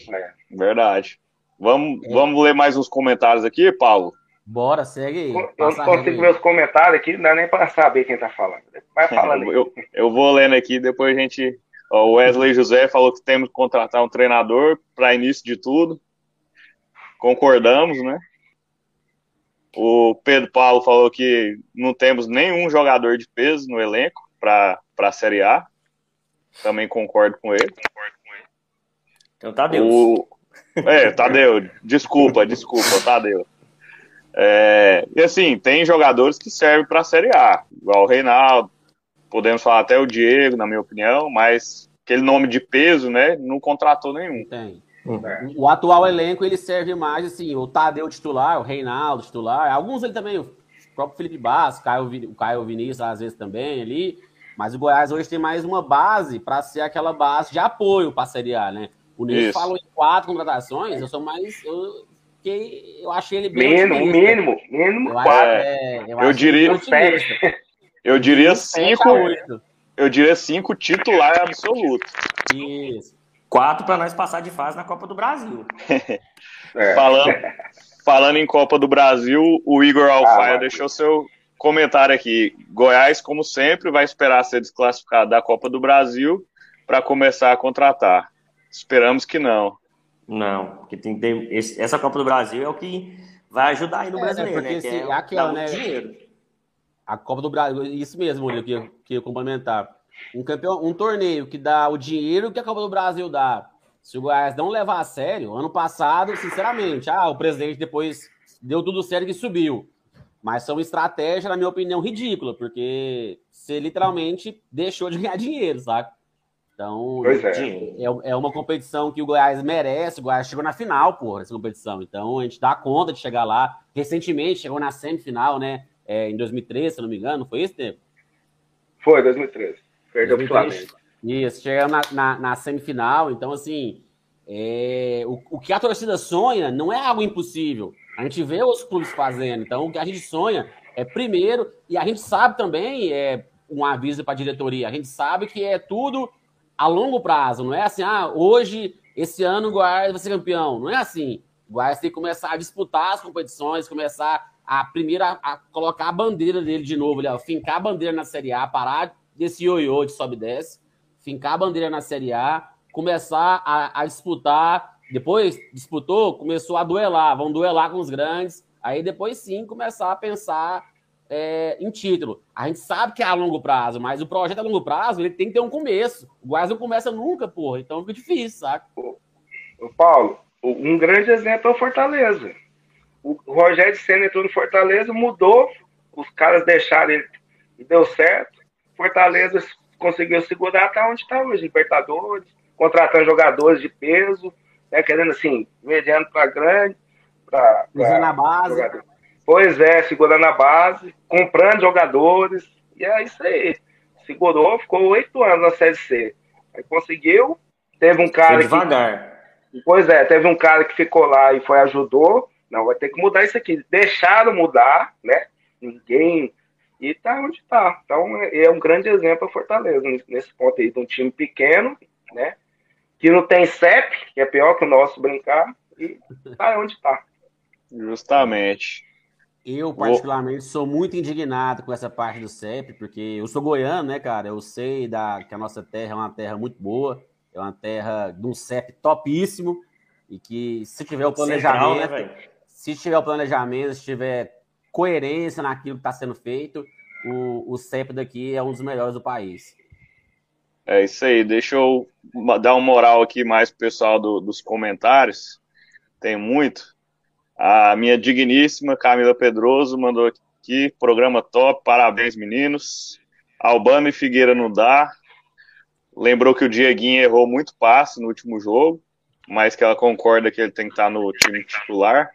É. Verdade. Vamos, é. vamos ler mais uns comentários aqui, Paulo? Bora, segue aí. Eu não consigo ver os comentários aqui, não dá nem para saber quem tá falando. Vai falando aí. Eu, eu vou lendo aqui, depois a gente. O Wesley José falou que temos que contratar um treinador para início de tudo. Concordamos, né? O Pedro Paulo falou que não temos nenhum jogador de peso no elenco para a Série A. também concordo com ele. Então, Tadeu. O... É, Tadeu, desculpa, desculpa, Tadeu. É, e assim, tem jogadores que servem para a Série A, igual o Reinaldo, podemos falar até o Diego, na minha opinião, mas aquele nome de peso, né, não contratou nenhum. Tem. O atual elenco ele serve mais assim, o Tadeu titular, o Reinaldo titular, alguns ele também, o próprio Felipe Bass, o Caio, o Caio Vinícius às vezes também ali, mas o Goiás hoje tem mais uma base para ser aquela base de apoio para a Série A, né? O Nilson falou em quatro contratações, eu sou mais. Eu, que eu achei ele bem. Mínimo, mínimo, mínimo, eu quatro. É, eu, eu diria. Eu diria cinco. Eu diria cinco titular absoluto. Isso. Quatro para nós passar de fase na Copa do Brasil. é. falando, falando em Copa do Brasil, o Igor Alfaia ah, deixou seu comentário aqui. Goiás, como sempre, vai esperar ser desclassificado da Copa do Brasil para começar a contratar. Esperamos que não. Não, porque tem que ter, esse, essa Copa do Brasil é o que vai ajudar aí no é, brasileiro, né? Se, é aquela, né? Dinheiro. A Copa do Brasil, isso mesmo, Murilo, que, que eu complementar. Um campeão, um torneio que dá o dinheiro que a Copa do Brasil dá. Se o Goiás não levar a sério, ano passado, sinceramente, ah, o presidente depois deu tudo certo e subiu. Mas são estratégias, na minha opinião, ridícula, porque você literalmente deixou de ganhar dinheiro, saca? Então, é. é. É, uma competição que o Goiás merece. O Goiás chegou na final, porra, essa competição. Então, a gente dá conta de chegar lá. Recentemente, chegou na semifinal, né? É, em 2013, se não me engano. Foi isso, tempo? Foi, 2013. Perdeu pro Flamengo. Isso, chegamos na, na, na, semifinal. Então, assim, é, o, o que a torcida sonha não é algo impossível. A gente vê os clubes fazendo. Então, o que a gente sonha é primeiro, e a gente sabe também, é um aviso para a diretoria, a gente sabe que é tudo a longo prazo, não é assim, ah, hoje, esse ano o Goiás vai ser campeão. Não é assim. O Goiás tem que começar a disputar as competições, começar a primeiro a, a colocar a bandeira dele de novo, ali, ó, fincar a bandeira na Série A, parar desse ioiô de sobe e desce, fincar a bandeira na Série A, começar a, a disputar, depois disputou, começou a duelar, vão duelar com os grandes, aí depois sim começar a pensar é, em título. A gente sabe que é a longo prazo, mas o projeto a longo prazo ele tem que ter um começo. O Goiás não começa nunca, porra. Então fica difícil, saca? Ô, Paulo, um grande exemplo é o Fortaleza. O Rogério Senna entrou no Fortaleza, mudou, os caras deixaram ele e deu certo. Fortaleza conseguiu segurar até onde está hoje, Libertadores, contratando jogadores de peso, né, querendo assim, mediano para grande. Pra, pra na base. Jogador. Pois é, segurando a base, comprando jogadores, e é isso aí. Segurou, ficou oito anos na Série C. Aí conseguiu, teve um cara foi devagar. Que, pois é, teve um cara que ficou lá e foi ajudou. Não, vai ter que mudar isso aqui. Deixaram mudar, né? Ninguém. E tá onde tá. Então é um grande exemplo a Fortaleza, nesse ponto aí, de um time pequeno, né? Que não tem CEP, que é pior que o nosso brincar, e tá onde tá. Justamente. Eu, particularmente, sou muito indignado com essa parte do CEP, porque eu sou goiano, né, cara? Eu sei da, que a nossa terra é uma terra muito boa, é uma terra de um CEP topíssimo, e que se tiver o planejamento, Central, né, se tiver o planejamento, se tiver coerência naquilo que está sendo feito, o, o CEP daqui é um dos melhores do país. É isso aí, deixa eu dar uma moral aqui mais pro pessoal do, dos comentários, tem muito. A minha digníssima Camila Pedroso mandou aqui, programa top, parabéns meninos. Albano e Figueira não dá. Lembrou que o Dieguinho errou muito passe no último jogo, mas que ela concorda que ele tem que estar no time titular.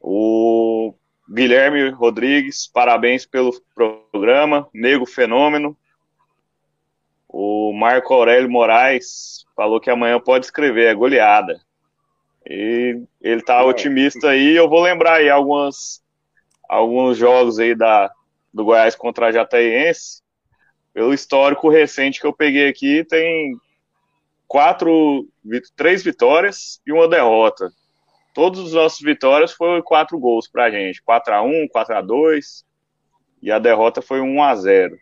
O Guilherme Rodrigues, parabéns pelo programa. Nego Fenômeno. O Marco Aurélio Moraes falou que amanhã pode escrever, é goleada. E ele tá é. otimista aí. Eu vou lembrar aí algumas, alguns jogos aí da, do Goiás contra a Jataiense. Pelo histórico recente que eu peguei aqui, tem quatro, três vitórias e uma derrota. Todos os nossos vitórias foram quatro gols pra gente. 4 a 1 4 a 2 e a derrota foi 1 a 0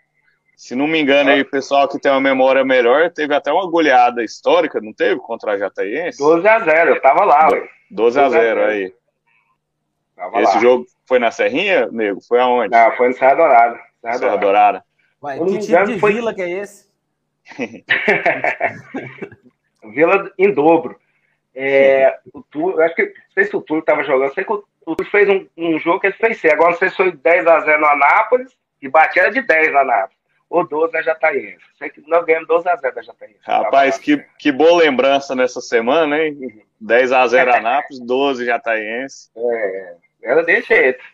se não me engano, aí, o pessoal que tem uma memória melhor, teve até uma goleada histórica, não teve? Contra a Jataiense? 12 a 0 eu tava lá, ué. 12 a 0 aí. Tava Esse lá. jogo foi na Serrinha, nego? Foi aonde? Não, foi no Serra Dourada. Serra, Serra Dourada. Ué, que tipo de foi... vila que é esse? Vila em dobro. É, o Túlio, acho que não sei se o Túlio estava jogando, sei que o, o Túlio fez um, um, jogo que ele fez sim. Agora não sei se foi 10 a 0 no Anápolis e batia de 10 na Anápolis. Ou 12 na Jataíense. Sei que nós ganhamos 12 a 0 da Jataíense. Rapaz, que, que boa lembrança nessa semana, hein? Uhum. 10 a 0 Anápolis, 12 Jataíense. É, era desse jeito.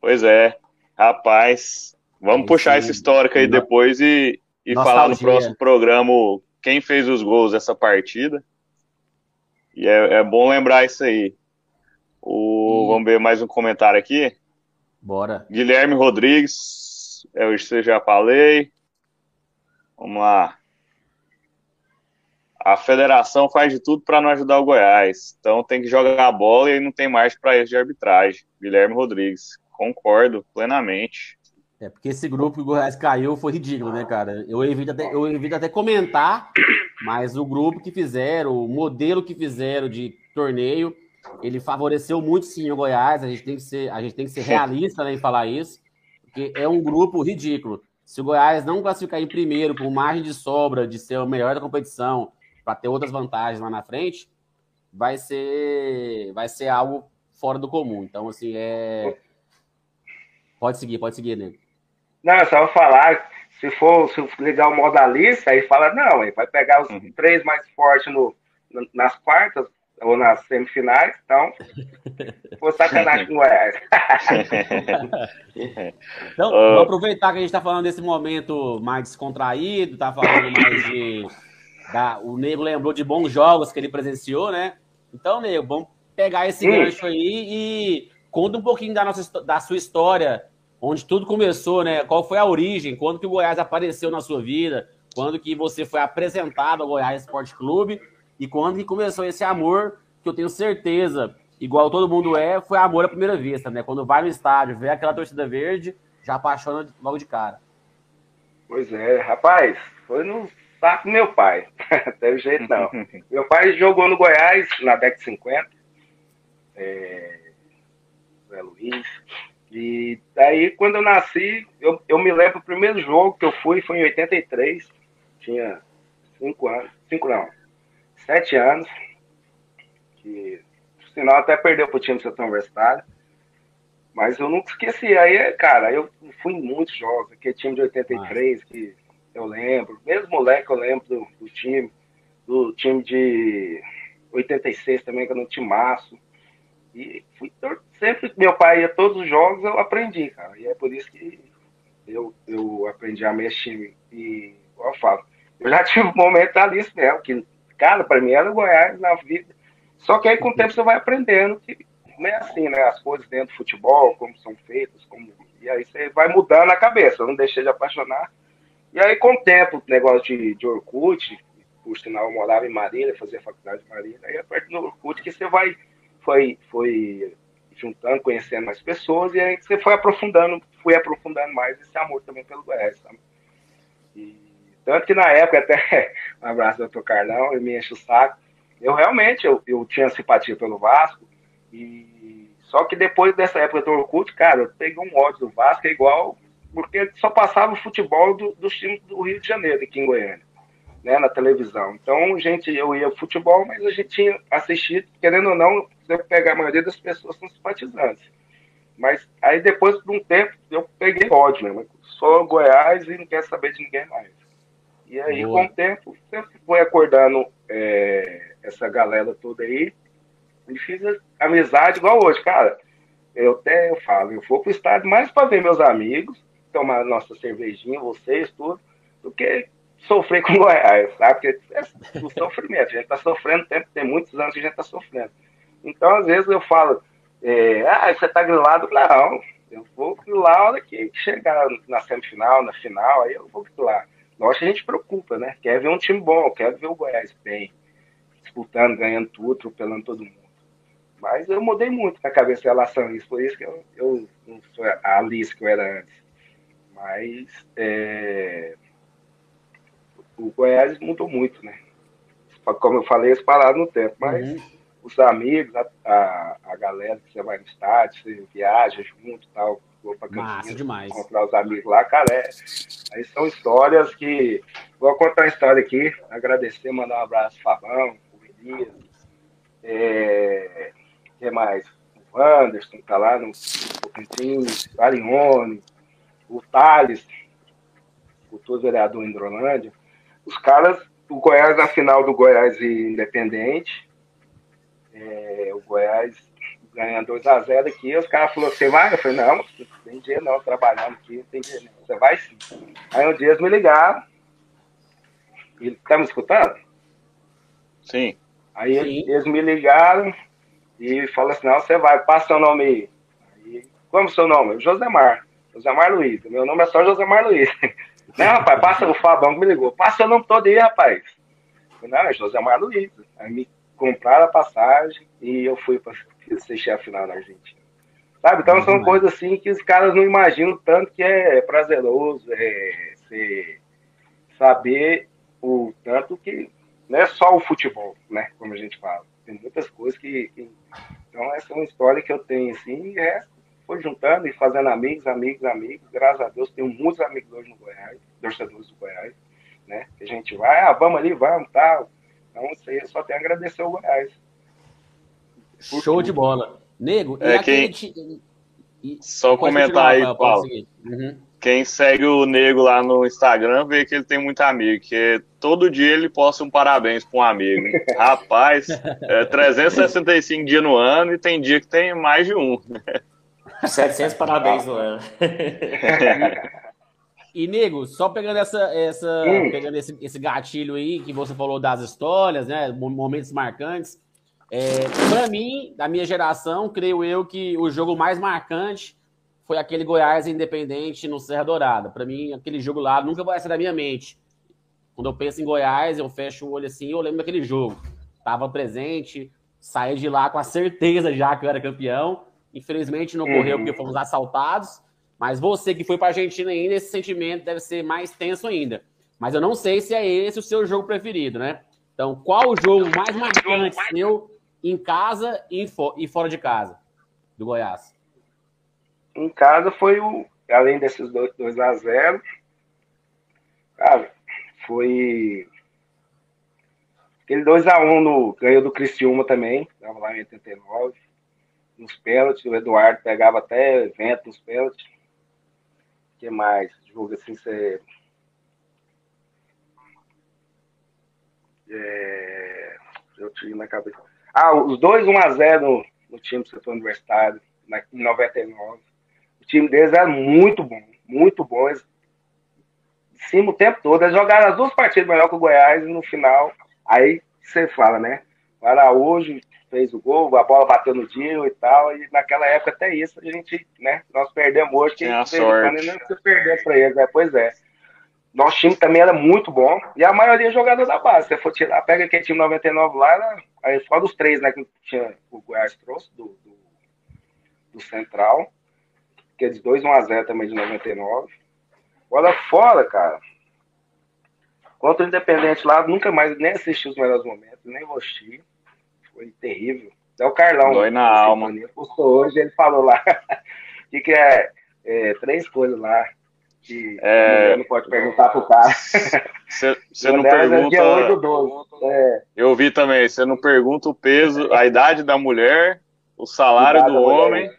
Pois é. Rapaz, vamos puxar essa histórica aí depois e, e falar no próximo programa quem fez os gols dessa partida. E é, é bom lembrar isso aí. O, Vamos ver mais um comentário aqui. Bora. Guilherme Rodrigues, é o que eu já falei. Vamos lá. A federação faz de tudo para não ajudar o Goiás. Então tem que jogar a bola e não tem mais para isso de arbitragem. Guilherme Rodrigues. Concordo plenamente. É, porque esse grupo que o Goiás caiu foi ridículo, né, cara? Eu evito até, eu evito até comentar, mas o grupo que fizeram, o modelo que fizeram de torneio, ele favoreceu muito sim o Goiás. A gente tem que ser, a gente tem que ser realista né, em falar isso, porque é um grupo ridículo. Se o Goiás não classificar em primeiro, com margem de sobra de ser o melhor da competição, para ter outras vantagens lá na frente, vai ser, vai ser algo fora do comum. Então, assim, é. Pode seguir, pode seguir, nego. Não, é só falar, se for, se ligar o modalista, aí fala, não, aí vai pegar os uhum. três mais fortes no, nas quartas ou nas semifinais, então foi sacanagem com o Goiás. então, uh... vamos aproveitar que a gente está falando desse momento mais descontraído, tá falando mais de. Da, o Nego lembrou de bons jogos que ele presenciou, né? Então, Nego, vamos pegar esse hum. gancho aí e conta um pouquinho da, nossa, da sua história onde tudo começou, né? Qual foi a origem? Quando que o Goiás apareceu na sua vida? Quando que você foi apresentado ao Goiás Esporte Clube? E quando que começou esse amor, que eu tenho certeza, igual todo mundo é, foi amor à primeira vista, né? Quando vai no estádio, vê aquela torcida verde, já apaixona logo de cara. Pois é, rapaz, foi no saco do meu pai. Teve jeito não. meu pai jogou no Goiás na década de 50. É... Zé Luiz. E daí, quando eu nasci, eu, eu me lembro, o primeiro jogo que eu fui foi em 83. Tinha cinco anos, cinco não, sete anos. Que, por sinal, até perdeu pro time do setor universitário. Mas eu nunca esqueci. Aí, cara, eu fui em muitos jogos. Aquele time de 83 que eu lembro. Mesmo moleque, eu lembro do, do time. Do time de 86 também, que era um time maço. E fui sempre meu pai ia todos os jogos, eu aprendi, cara. E é por isso que eu, eu aprendi a mexer. E, igual eu falo, eu já tive um momento ali mesmo, que, cara, para mim era o Goiás na vida. Só que aí com o tempo você vai aprendendo que não é assim, né? As coisas dentro do futebol, como são feitas, como... e aí você vai mudando a cabeça. Não deixei de apaixonar. E aí, com o tempo, negócio de, de Orkut, por sinal, eu morava em Marília, fazia faculdade de Marília, aí a partir do Orkut que você vai foi, foi juntando, conhecendo mais pessoas, e aí você foi aprofundando, fui aprofundando mais esse amor também pelo Goiás, sabe? Tanto que na época, até, um abraço doutor Carlão, ele me enche o saco, eu realmente, eu, eu tinha simpatia pelo Vasco, e só que depois dessa época do Orkut, cara, eu peguei um ódio do Vasco, é igual, porque só passava o futebol do, dos times do Rio de Janeiro, aqui em Goiânia né, na televisão. Então, gente, eu ia futebol, mas a gente tinha assistido, querendo ou não, você pegar a maioria das pessoas são simpatizantes. Mas aí depois de um tempo eu peguei ódio mesmo. Sou Goiás e não quero saber de ninguém mais. E aí, Boa. com o tempo, eu fui acordando é, essa galera toda aí e fiz amizade igual hoje, cara. Eu até eu falo, eu vou pro estádio mais para ver meus amigos, tomar nossa cervejinha, vocês, tudo, do que sofrer com Goiás, sabe? Porque é o sofrimento, a gente está sofrendo tempo, tem muitos anos que a gente está sofrendo. Então, às vezes eu falo, é, ah, você está grilado? Não, eu vou grilar a hora que chegar na semifinal, na final, aí eu vou grilar. Lógico que a gente preocupa, né? Quer ver um time bom, quer ver o Goiás bem, disputando, ganhando tudo, atropelando todo mundo. Mas eu mudei muito na cabeça em relação a isso, por isso que eu, eu não sou a Alice que eu era antes. Mas é, o Goiás mudou muito, né? Como eu falei, eles pararam no tempo, mas uhum. os amigos, a, a, a, galera que você vai no estádio, você viaja junto tal, vou pra Massa demais. encontrar os amigos lá, cara, é, aí são histórias que, vou contar uma história aqui, agradecer, mandar um abraço Fabão, o Elias, é, que mais? O Wanderson, tá lá no Tocantins, o Arione, o Thales, o vereador em Hidrolândia, os caras, o Goiás na final do Goiás e Independente, é, o Goiás ganhando 2x0 aqui, os caras falaram, você vai? Eu falei, não, não tem dinheiro não, trabalhando aqui, não tem dinheiro não. Você vai sim. Aí um dia eles me ligaram, e tá me escutando? Sim. Aí sim. eles me ligaram e falaram assim, não, você vai, passa seu nome aí. aí como seu nome? Josemar. Josemar Luiz. Meu nome é só Josemar Luiz. Não, rapaz, passa o Fabão que me ligou. Passa seu nome todo aí, rapaz. Não, é Josemar Luiz. Aí me compraram a passagem e eu fui para assistir a final na Argentina. Sabe? Então são coisas assim que os caras não imaginam tanto que é prazeroso, é ser, saber o tanto que não é só o futebol, né? Como a gente fala. Tem muitas coisas que. que... então, essa é uma história que eu tenho, assim, e é, foi juntando e fazendo amigos, amigos, amigos. Graças a Deus, tenho muitos amigos hoje no Goiás, torcedores do Goiás, né? Que a gente vai, ah, vamos ali, vamos, tal. Então, isso aí eu só tenho a agradecer ao Goiás. Show tudo. de bola. Nego, é, quem... E... Só Pode comentar aí, Paulo. Uhum. Quem segue o Nego lá no Instagram vê que ele tem muito amigo, que todo dia ele posta um parabéns para um amigo. Rapaz, é 365 dias no ano e tem dia que tem mais de um. 700 parabéns no ano. E, nego, só pegando essa, essa hum. pegando esse, esse gatilho aí que você falou das histórias, né? Momentos marcantes. É, para mim, da minha geração, creio eu que o jogo mais marcante foi aquele Goiás Independente no Serra Dourada. Para mim, aquele jogo lá nunca vai sair da minha mente. Quando eu penso em Goiás, eu fecho o olho assim e eu lembro daquele jogo. Tava presente, saí de lá com a certeza já que eu era campeão. Infelizmente não ocorreu uhum. porque fomos assaltados. Mas você que foi para a Argentina ainda, esse sentimento deve ser mais tenso ainda. Mas eu não sei se é esse o seu jogo preferido, né? Então, qual o jogo mais marcante seu em casa e, e fora de casa do Goiás? Em casa foi o, além desses 2 a 0 cara, foi aquele 2 a 1 no ganhou do Criciúma também, estava lá em 89, nos pênaltis, o Eduardo pegava até vento nos pênaltis que mais? Jogo assim, você. É... Eu tinha na cabeça. Ah, os dois 1x0 no, no time do setor universitário, na, em 99. O time deles era muito bom, muito bom. Eles, em cima o tempo todo. Eles jogaram as duas partidas melhor que o Goiás e no final, aí você fala, né? O Araújo fez o gol, a bola bateu no Dio e tal, e naquela época até isso a gente, né, nós perdemos hoje, que a sorte. não se perder para eles, né? pois é. Nosso time também era muito bom, e a maioria é jogador da base, se for tirar, pega aquele time 99 lá, era, aí só dos três, né, que tinha, o Goiás trouxe, do, do, do Central, que é de 2 1 a 0 também de 99. Agora fora, cara, contra o Independente lá, nunca mais nem assisti os melhores momentos, nem assistir foi terrível. É o Carlão. Dói na alma. Postou hoje, ele falou lá que, que é, é, três coisas lá que é... não pode perguntar pro cara. Você não é pergunta. É 8, é. Eu vi também, você não pergunta o peso, a idade da mulher, o salário do homem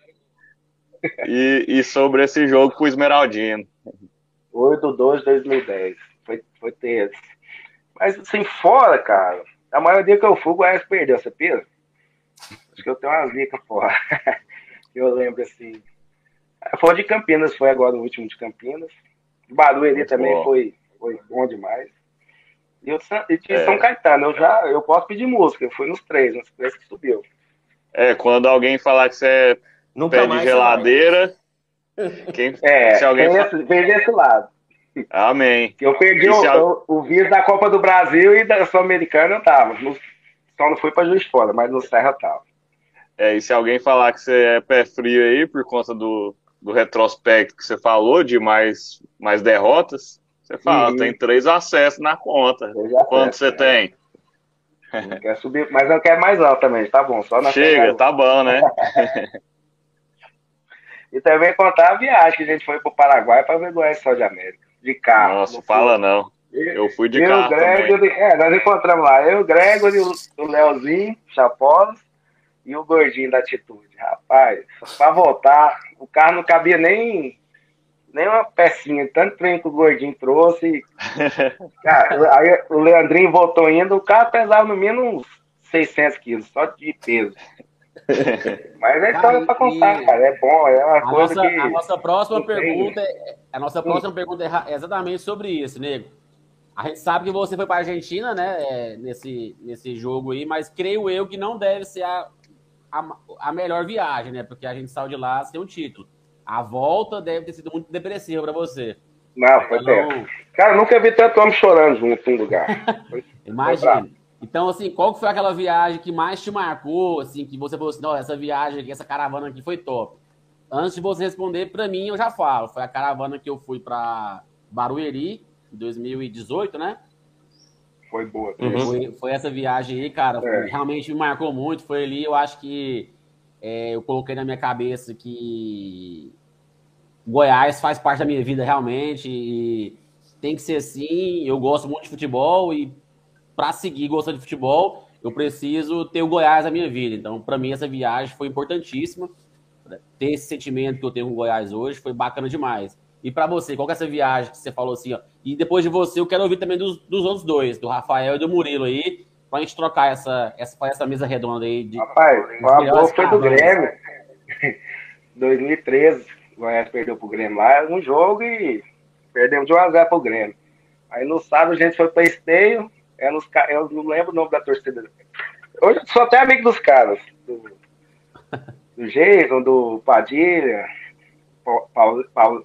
e, e, sobre esse jogo com o Esmeraldino. 8-2-2010. Foi, foi tenso. Mas assim, fora, cara, a maioria que eu fui, o Goiás perdeu, você pira? Acho que eu tenho uma zica, porra. eu lembro assim. Foi de Campinas, foi agora o último de Campinas. O Barueri também foi, foi bom demais. E, eu, e de é. São Caetano, eu já eu posso pedir música, eu fui nos três, nos três que subiu. É, quando alguém falar que você é Nunca pé de geladeira. Quem, é, se alguém vem, esse, vem desse lado. Amém. Eu perdi o, a... o, o vírus da Copa do Brasil e da Sul-Americana eu tava. No, só não fui pra Juiz Fora, mas no Serra eu tava. É, e se alguém falar que você é pé frio aí por conta do, do retrospecto que você falou, de mais, mais derrotas, você fala, tem três acessos na conta. Quanto você é. tem? Quer subir, mas eu quero mais alto também, tá bom. Só na Chega, tá bom, né? E também contar a viagem que a gente foi pro Paraguai para ver Goiás Sol de América. De carro. Nossa, fala não. Eu fui de eu, carro Gregory, também. É, nós encontramos lá. Eu, o Gregory, o, Leozinho, Chapolas e o Gordinho da Atitude. Rapaz, para voltar, o carro não cabia nem, nem uma pecinha. Tanto trem que o Gordinho trouxe. Cara, aí o Leandrinho voltou indo, o carro pesava no mínimo uns 600 quilos, só de peso. Mas é história para contar, e- cara. É bom, é uma A coisa nossa, que. a nossa próxima pergunta é, a nossa próxima pergunta é é exatamente sobre isso, nego. A gente sabe que você foi para a Argentina, né, é, nesse, nesse jogo aí, mas creio eu que não deve ser a, a, a melhor viagem, né? Porque a gente saiu de lá sem um título. A volta deve ter sido muito depressiva para você. Não, foi Então, péssimo. Cara, nunca vi tanto homem chorando junto em um lugar. Imagina. Então, assim, qual que foi aquela viagem que mais te marcou, assim, que você falou assim, não, essa viagem aqui, essa caravana aqui foi top. Antes de você responder, pra mim, eu já falo. Foi a caravana que eu fui pra Barueri, em 2018, né? Foi boa. Uhum. Foi, foi essa viagem aí, cara, É. realmente me marcou muito. Foi ali, eu acho que é, eu coloquei na minha cabeça que Goiás faz parte da minha vida realmente e tem que ser assim. Eu gosto muito de futebol e para seguir gostando de futebol, eu preciso ter o Goiás na minha vida. Então, para mim, essa viagem foi importantíssima. Ter esse sentimento que eu tenho com o Goiás hoje foi bacana demais. E para você, qual que é essa viagem que você falou assim, ó? E depois de você, eu quero ouvir também dos, dos outros dois, do Rafael e do Murilo aí, pra gente trocar essa, essa, essa mesa redonda aí. De... Rapaz, a boa foi do. Grêmio. 2013, o Goiás perdeu pro Grêmio lá no jogo e perdemos de 1x0 pro Grêmio. Aí no sábado a gente foi pra Esteio, é nos, ca- eu não lembro o nome da torcida. Hoje eu sou até amigo dos caras. Do, do Jason, do Padilha,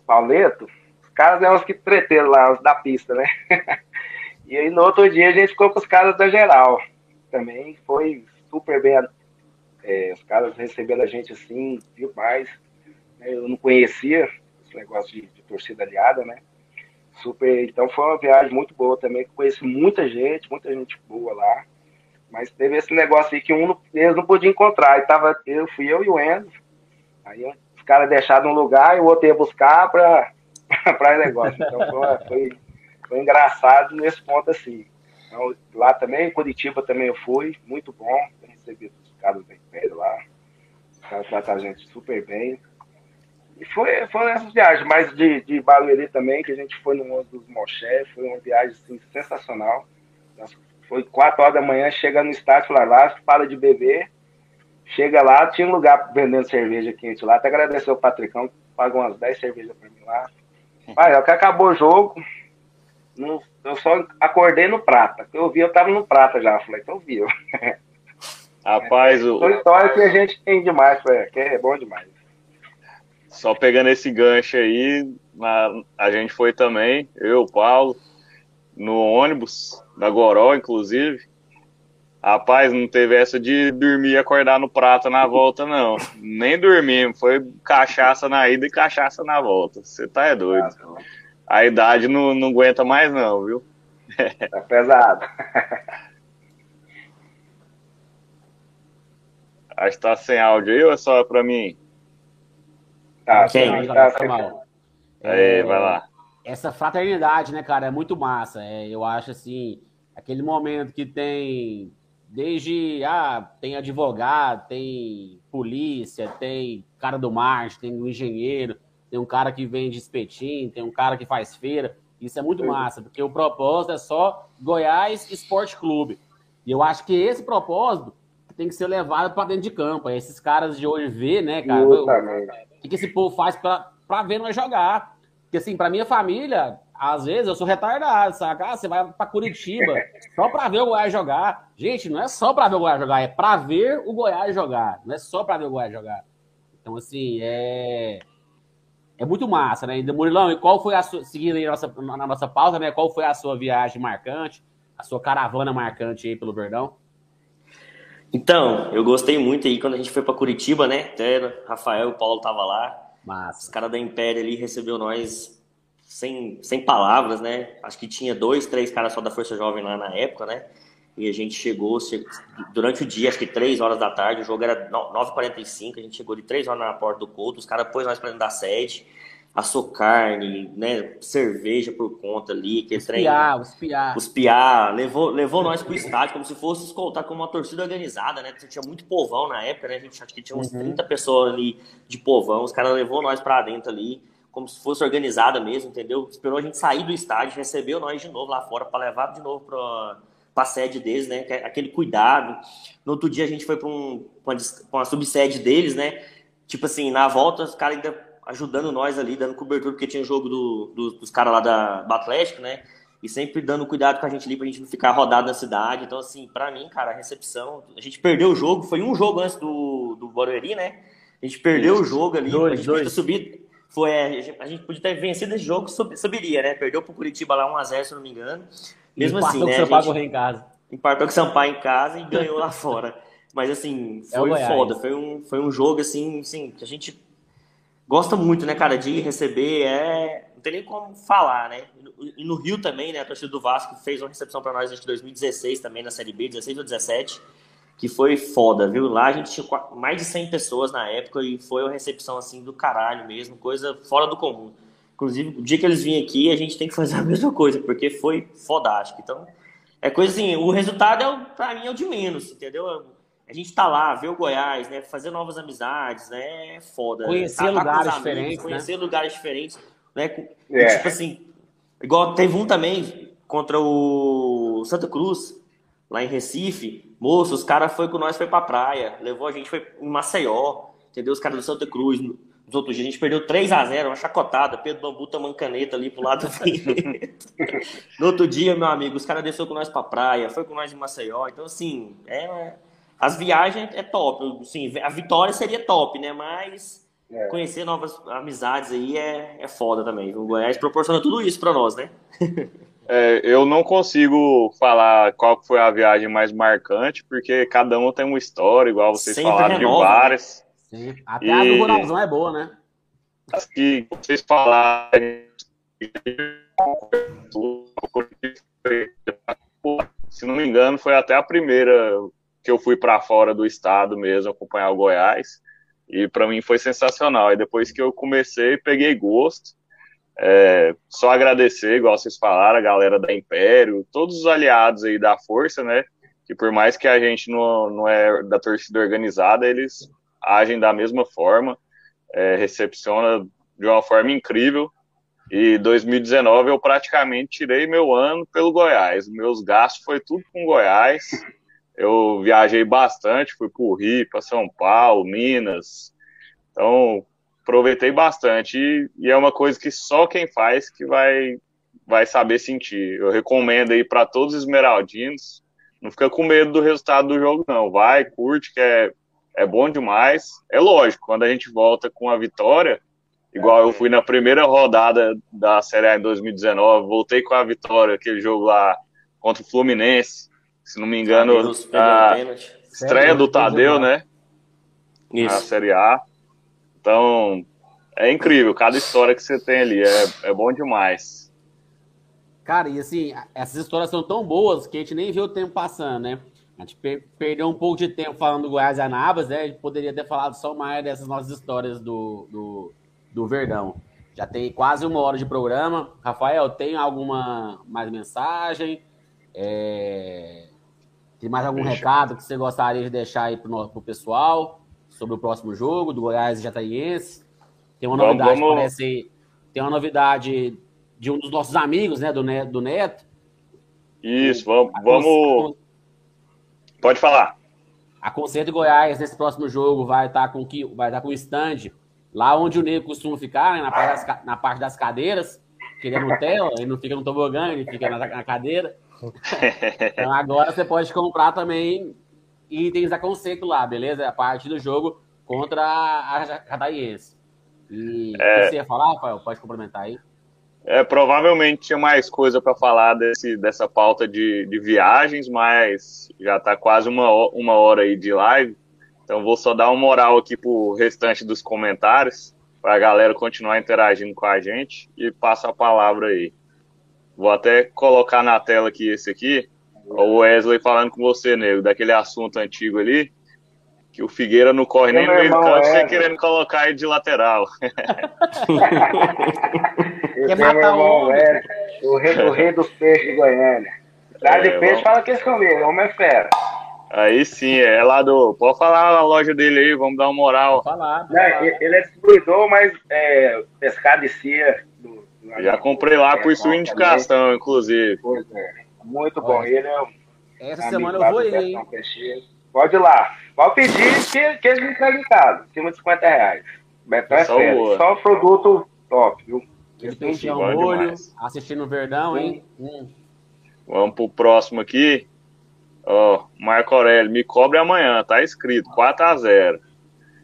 Pauleto. Os caras é os que treteram lá, os da pista, né? e aí no outro dia a gente ficou com os caras da geral. Também foi super bem é, os caras recebendo a gente assim, demais. né? Eu não conhecia esse negócio de, de torcida aliada, né? Super, então foi uma viagem muito boa também. Conheci muita gente, muita gente boa lá. Mas teve esse negócio aí que um eles não podiam encontrar. E tava, eu fui eu e o Enzo. Aí os caras deixaram um lugar e o outro ia buscar para para negócio. Então foi, foi, foi engraçado nesse ponto assim. Então, lá também, em Curitiba também eu fui, muito bom. Eu recebi os caras da Império lá. Os caras trataram a gente super bem. E foi, foi nessas viagens, mas de, de Barueri também, que a gente foi no ônibus dos Moché, foi uma viagem assim, sensacional. Foi 4 horas da manhã, chega no estádio, fala lá, para de beber. Chega lá, tinha um lugar vendendo cerveja quente lá. Até agradecer o Patricão, que pagou umas 10 cervejas pra mim lá. Pai, ó, que acabou o jogo, não- eu só acordei no prata. Eu vi, eu tava no prata já. Falei, então viu. Rapaz, o, São histórias que a gente tem demais, foi, que é bom demais. Só pegando esse gancho aí, na- a gente foi também, eu, o Paulo, no ônibus da Goró, inclusive. Rapaz, não teve essa de dormir e acordar no prato na volta, não. Nem dormimos, foi cachaça na ida e cachaça na volta. Você tá é doido. A idade não, não aguenta mais, não, viu? Tá pesado. Acho que tá sem áudio aí ou é só pra mim? Tá, Quem? tá, Tá tá, mal. É, vai lá. essa fraternidade, né, cara, é muito massa. É, eu acho assim, aquele momento que tem desde ah, tem advogado, tem polícia, tem cara do marketing, tem um engenheiro, tem um cara que vende espetinho, tem um cara que faz feira. Isso é muito massa, porque o propósito é só Goiás Esporte Clube. E eu acho que esse propósito tem que ser levado para dentro de campo. É Esses caras de hoje ver, né, cara? O que, que esse povo faz pra ver nós jogar? Porque, assim, pra minha família, às vezes eu sou retardado, saca? Ah, você vai pra Curitiba só pra ver o Goiás jogar. Gente, não é só pra ver o Goiás jogar, é pra ver o Goiás jogar. Não é só pra ver o Goiás jogar. Então, assim, é. É muito massa, né? E, Murilão, e qual foi a sua. Seguindo aí nossa, na nossa pauta, né? Qual foi a sua viagem marcante? A sua caravana marcante aí pelo Verdão? Então, eu gostei muito aí quando a gente foi pra Curitiba, né? Até Rafael e o Paulo tava lá. Os Massa. caras da Império ali recebeu nós sem, sem palavras, né? Acho que tinha dois, três caras só da Força Jovem lá na época, né? E a gente chegou, durante o dia, acho que 3 horas da tarde, o jogo era 9h45, a gente chegou de 3 horas na porta do Couto, os caras pôs nós pra dentro da sede, assou carne, né, cerveja por conta ali, que os piá, os piá. Os piá, levou, levou nós pro estádio, como se fosse escoltar como uma torcida organizada, né, tinha muito povão na época, né, a gente acho que tinha uns uhum. 30 pessoas ali de povão, os caras levou nós pra dentro ali, como se fosse organizada mesmo, entendeu? Esperou a gente sair do estádio, recebeu nós de novo lá fora para levar de novo para a sede deles, né? É aquele cuidado. No outro dia a gente foi para um, uma, uma subsede deles, né? Tipo assim, na volta os caras ainda ajudando nós ali, dando cobertura, porque tinha jogo do, do, dos caras lá da, do Atlético, né? E sempre dando cuidado com a gente ali pra gente não ficar rodado na cidade. Então, assim, para mim, cara, a recepção. A gente perdeu o jogo, foi um jogo antes do, do Barueri, né? A gente perdeu o jogo ali, dois, a gente dois. subir foi, é, a gente podia ter vencido esse jogo, subiria, né? Perdeu pro Curitiba lá 1x0, se não me engano. Mesmo assim, né? Com o Sampaio em casa. Empatou com o Sampaio em casa e ganhou lá fora. Mas assim, é foi é foda. Foi um, foi um jogo assim, assim, que a gente gosta muito, né, cara, de receber. É... Não tem nem como falar, né? E no Rio também, né? A torcida do Vasco fez uma recepção para nós em 2016 também, na Série B, 16 ou 17 que foi foda, viu? Lá a gente tinha mais de 100 pessoas na época e foi uma recepção assim do caralho mesmo, coisa fora do comum. Inclusive, o dia que eles vêm aqui, a gente tem que fazer a mesma coisa, porque foi fodástico. Então, é coisa assim, o resultado é, pra mim é o de menos, entendeu? A gente tá lá, ver o Goiás, né? Fazer novas amizades, né? É foda. Conhecer tá, lugares amigos, diferentes. Conhecer né? lugares diferentes, né? É. Tipo assim, igual teve um também contra o Santa Cruz, lá em Recife, moço, os caras foi com nós, foi pra praia, levou a gente, foi em Maceió, entendeu? Os caras do Santa Cruz, nos outros dias, a gente perdeu 3 a 0 uma chacotada, Pedro Bambu tomando caneta ali pro lado do No outro dia, meu amigo, os caras desceu com nós pra praia, foi com nós em Maceió, então assim, é, as viagens é top, assim, a vitória seria top, né, mas... É. Conhecer novas amizades aí é, é foda também. O Goiás proporciona tudo isso para nós, né? É, eu não consigo falar qual foi a viagem mais marcante, porque cada um tem uma história, igual vocês Sempre falaram renova, de né? várias. Né? Até e... a do Ruralzão é boa, né? As que vocês falaram. Se não me engano, foi até a primeira que eu fui para fora do estado mesmo, acompanhar o Goiás. E para mim foi sensacional. E depois que eu comecei, peguei gosto. É, só agradecer, igual vocês falaram, a galera da Império, todos os aliados aí da Força, né? Que por mais que a gente não, não é da torcida organizada, eles agem da mesma forma, é, recepciona de uma forma incrível. E 2019 eu praticamente tirei meu ano pelo Goiás. Meus gastos foi tudo com Goiás. Eu viajei bastante, fui para o Rio, para São Paulo, Minas. Então, aproveitei bastante e, e, é uma coisa que só quem faz que vai vai saber sentir. Eu recomendo aí para todos os esmeraldinos, não fica com medo do resultado do jogo não, vai, curte que é é bom demais. É lógico, quando a gente volta com a vitória, igual eu fui na primeira rodada da Série A em 2019, voltei com a vitória, aquele jogo lá contra o Fluminense, se não me engano, a estreia do Tadeu, né? Isso. Na Série A. Então, é incrível, cada história que você tem ali, é, é bom demais. Cara, e assim, essas histórias são tão boas que a gente nem vê o tempo passando, né? A gente per perdeu um pouco de tempo falando do Goiás e Anabas, né? A gente poderia ter falado só mais dessas nossas histórias do, do, do Verdão. Já tem quase uma hora de programa. Rafael, tem alguma mais mensagem? É... Tem mais algum Deixa. recado que você gostaria de deixar aí pro, o pessoal? Sobre o próximo jogo do Goiás e Jataiense. Tem uma novidade, vamos... parece. Tem uma novidade de um dos nossos amigos, né? Do Neto. Do Neto. Isso, vamos. vamos... Pode falar. A Concerto Goiás, nesse próximo jogo, vai estar com que vai estar com o stand lá onde o Nego costuma ficar, né, na, parte das, na parte das cadeiras, que ele é Nutella, ele não fica no tobogã, ele fica na, na cadeira. Então agora você pode comprar também itens a conceito lá, beleza? A parte do jogo contra a Cataiense. E é... o que você ia falar, Rafael? Pode complementar aí. É, provavelmente tinha mais coisa para falar desse, dessa pauta de, de viagens, mas já está quase uma, uma hora aí de live. Então vou só dar uma moral aqui pro restante dos comentários, para a galera continuar interagindo com a gente e passa a palavra aí. Vou até colocar na tela aqui esse aqui. O Wesley falando com você, nego, daquele assunto antigo ali, que o Figueira não corre nem no meio do campo, você querendo colocar ele de lateral. Quer matar o é, o rei, o rei dos peixes de Goiânia. Dá de é, peixe, vamos... fala que esse comigo, o homem é fera. Aí sim, é lá do. Pode falar a loja dele aí, vamos dar uma moral. Falar, Não, ele é distribuidor, mas é, pescado de cia. Do, do Já comprei lá por sua indicação, também. inclusive. Pois é. Muito bom. Ele é Essa semana eu vou ir, hein? Pode ir lá. Pode pedir que, que eles me entregam em casa, acima de 50 reais. Betão é só, só produto top, viu? Ele peixe ao molho, assistindo o Verdão, hein? Hum. Vamos pro próximo aqui. Ó, Marco Aurélio, me cobre amanhã, tá escrito, 4x0.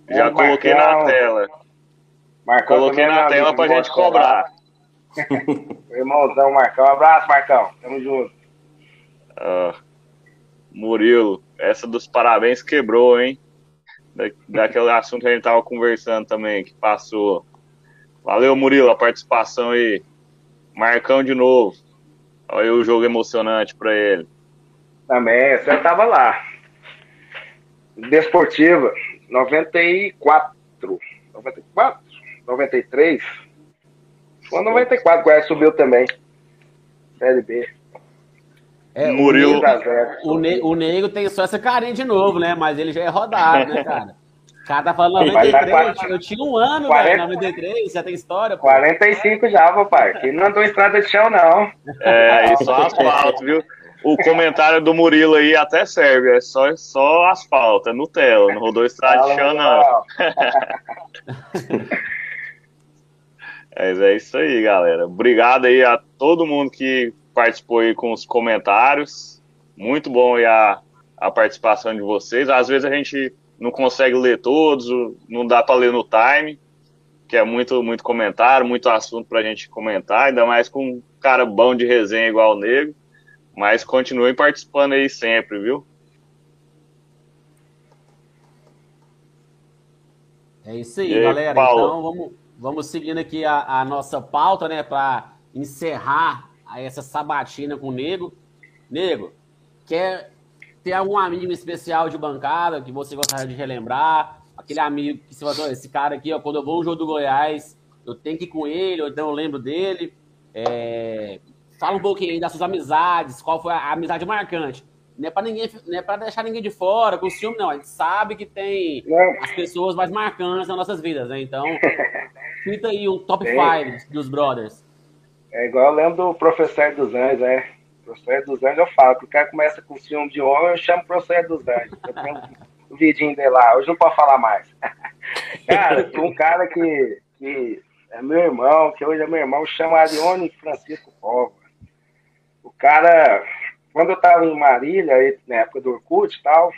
É, Já coloquei na tela. Marcão coloquei na tela pra gente cobrar. Irmãozão Marcão, um abraço, Marcão. Tamo junto. Uh, Murilo, essa dos parabéns quebrou, hein? Da, daquele assunto que a gente tava conversando também, que passou. Valeu, Murilo, a participação aí. Marcão de novo. Olha o jogo emocionante para ele. Também, você estava lá. Desportiva, 94. 94? 93? Foi 94, o subiu também. Série B. É, Murilo. O, ne o Nego tem só essa carinha de novo, né? Mas ele já é rodado, né, cara? O cara tá falando 93, eu tinha um ano, 40, velho, 93, já tem história. Pô. 45 já, papai. Que não andou estrada de chão, não. É, e só asfalto, viu? O comentário do Murilo aí até serve, é só, só asfalto, é Nutella, não rodou estrada de chão, não. Mas é isso aí, galera. Obrigado aí a todo mundo que participou aí com os comentários. Muito bom aí a, a participação de vocês. Às vezes a gente não consegue ler todos, não dá para ler no time, que é muito, muito comentário, muito assunto para a gente comentar, ainda mais com um cara bom de resenha igual o Nego. Mas continuem participando aí sempre, viu? É isso aí, aí galera. Paulo? Então vamos, vamos seguindo aqui a, a nossa pauta, né, para encerrar essa sabatina com o Nego. Nego, quer ter algum amigo especial de bancada que você gostaria de relembrar? Aquele amigo que você falou, esse cara aqui, ó, quando eu vou no jogo do Goiás, eu tenho que ir com ele, ou então eu lembro dele. É... Fala um pouquinho aí das suas amizades, qual foi a amizade marcante. Não é para ninguém, não é para deixar ninguém de fora, com ciúme, não. A gente sabe que tem as pessoas mais marcantes nas nossas vidas, né? Então, cita aí um top 5 dos brothers. É igual eu lembro do professor dos Anjos, né? Professor dos Anjos eu falo, que o cara começa com ciúme de homem, eu chamo professor dos Anjos. Eu tenho um vidinho dele lá, hoje não pode falar mais. cara, um cara que, que é meu irmão, que hoje é meu irmão, chama Arione Francisco Povo. O cara, quando eu tava em Marília, na época do Orkut e tal,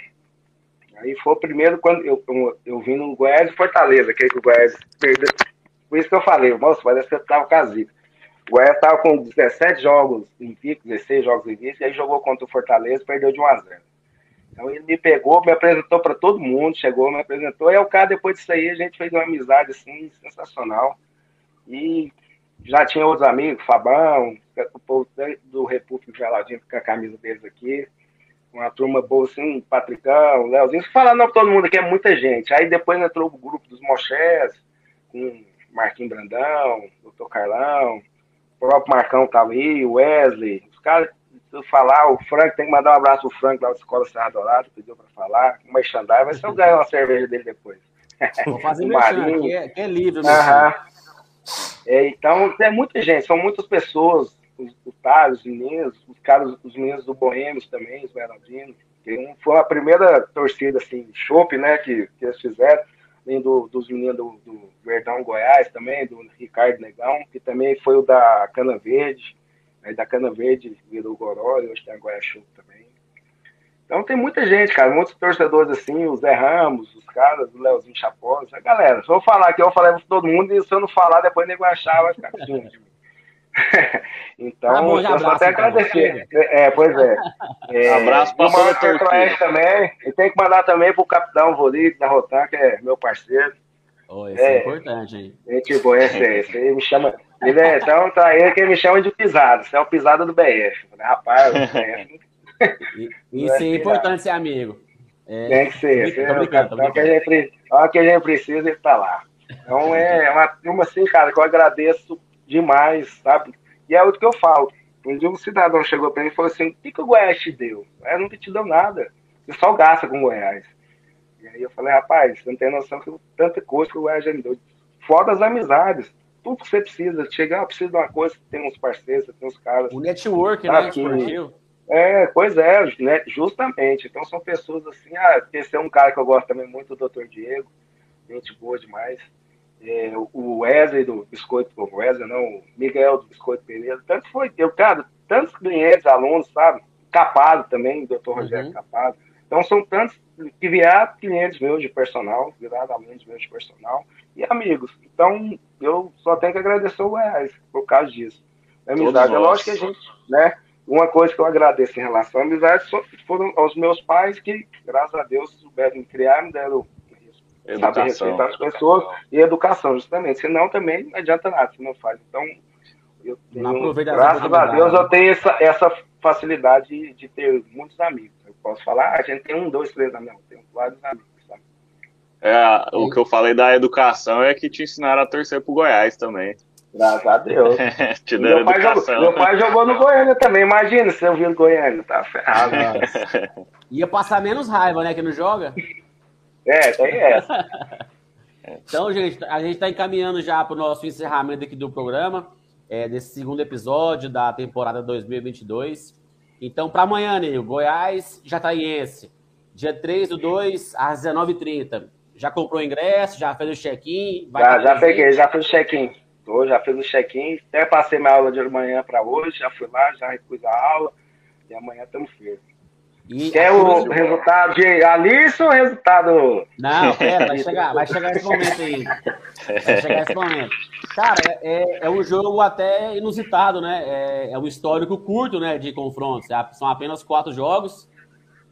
aí foi o primeiro quando eu, eu, eu vim no Goiás e Fortaleza, que, é que o Goiás perdeu. Por isso que eu falei, moço, parece que eu tava com a zica. O Goiás estava com 17 jogos invictos, 16 jogos invictos, e aí jogou contra o Fortaleza perdeu de 1 a 0 Então ele me pegou, me apresentou para todo mundo, chegou, me apresentou, e o cara, depois disso aí, a gente fez uma amizade assim, sensacional. E já tinha outros amigos, Fabão, o povo do República Geladinho com a camisa deles aqui. Uma turma boa assim, Patricão, Leozinho. Falando para todo mundo aqui, é muita gente. Aí depois entrou o grupo dos Mochés, com Marquinhos Brandão, Doutor Carlão, próprio Marcão tava aí, o Wesley, os caras, se eu falar, o Frank, tem que mandar um abraço pro Frank lá da Escola Serra Dourado, pediu para falar, o Merchandise, mas se eu ganhar uma cerveja dele depois. Vou fazer merchan, que é, que é livre. É, então, é muita gente, são muitas pessoas, os, os os meninos, os caras, os meninos do Boêmios também, os Bernardinos. Foi a primeira torcida, assim, chopp, né, que, que eles fizeram além do, dos meninos do, do, Verdão Goiás também, do Ricardo Negão, que também foi o da Cana Verde, aí da Cana Verde virou Goró, e hoje tem a Goiás Show também. Então tem muita gente, cara, muitos torcedores assim, o Zé Ramos, os caras, o Leozinho Chapó, galera, se eu falar aqui, eu falei pra todo mundo, e se eu não falar, depois nego achar, vai ficar assim. então, tá bom, eu só até então, agradecer. É, pois é. é abraço para o Torquete também. E tem que mandar também pro capitão Volico da Rotan, que é meu parceiro. Oh, esse é, é importante, hein? Gente boa, esse, esse aí me chama. Ele é, então tá ele que me chama de pisado. Você é o pisado do BF. Rapaz, o BF. Isso é importante ser amigo. É, Tem que ser. Tô, brincando, tô que a gente, a que a gente precisa, ele tá lá. Então é uma turma assim, cara, que eu agradeço demais, sabe? E é o que eu falo. Um dia um cidadão chegou para mim e falou assim: o que, que o Goiás te deu? Eu nunca te deu nada. Você só gasta com o Goiás. E aí eu falei, rapaz, você não tem noção que tanta coisa que o Goiás já me deu. Fora das amizades. Tudo que você precisa. Chegar, eu preciso de uma coisa, tem uns parceiros, tem uns caras. O network, né? Esportivo. É, pois é, né, justamente. Então são pessoas assim, ah, esse é um cara que eu gosto também muito, o Dr. Diego, gente boa demais. É, o Wesley do Biscoito, o Wesley não, o Miguel do Biscoito Pereira, tanto foi, eu, cara, tantos clientes, alunos, sabe? Capado também, o Dr. Rogério uhum. Capado. Então são tantos que vieram clientes meus de personal, viraram alunos meus de personal e amigos. Então eu só tenho que agradecer o Goiás por causa disso. A amizade, é lógico que a gente, né? Uma coisa que eu agradeço em relação à amizade foram aos meus pais que, graças a Deus, souberam me criar, me deram saber respeitar as pessoas e educação, justamente. Senão também não adianta nada se não faz. Então, eu tenho, graças a Deus, eu tenho essa, essa facilidade de, de, ter muitos amigos. Eu posso falar, ah, a gente tem um, dois, três amigos, tenho vários amigos. Sabe? É, o que eu falei da educação é que te ensinaram a torcer pro Goiás também. Graças a Deus. Te meu, pai jogou, meu pai jogou no Goiânia também. Imagina se eu vi no Goiânia, tá ferrado. Ia passar menos raiva, né? Que não joga. É, tem essa. então, gente, a gente está encaminhando já para o nosso encerramento aqui do programa, é, desse segundo episódio da temporada 2022. Então, para amanhã, Nil, Goiás Jataiense, dia 3 do 2 às 19h30. Já comprou o ingresso, já fez o check-in? Já, já peguei, já fiz o check-in. Tô, já fiz o check-in, até passei minha aula de manhã para hoje, já fui lá, já repus a aula, e amanhã estamos firmes. E Quer o resultado de Alice ou o resultado. Não, pera, vai chegar, vai chegar esse momento aí. Vai chegar esse momento. Cara, é, é um jogo até inusitado, né? É, é um histórico curto, né? De confrontos. É, são apenas quatro jogos.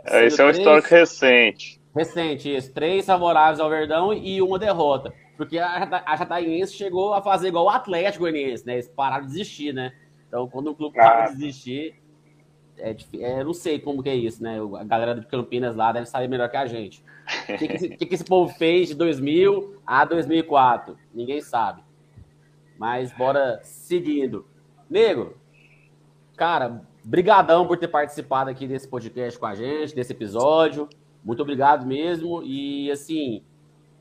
É, esse é um três, histórico recente. Recente, isso. Três favoráveis ao Verdão e uma derrota. Porque a, a Jataiense chegou a fazer igual o Atlético Goianiense, né? Eles pararam de desistir, né? Então, quando o clube para de desistir, é, é, não sei como que é isso, né? A galera de Campinas lá deve saber melhor que a gente. O que, que, esse, que, que esse povo fez de 2000 a 2004? Ninguém sabe. Mas bora seguindo. Nego, cara, brigadão por ter participado aqui desse podcast com a gente, desse episódio. Muito obrigado mesmo. E, assim,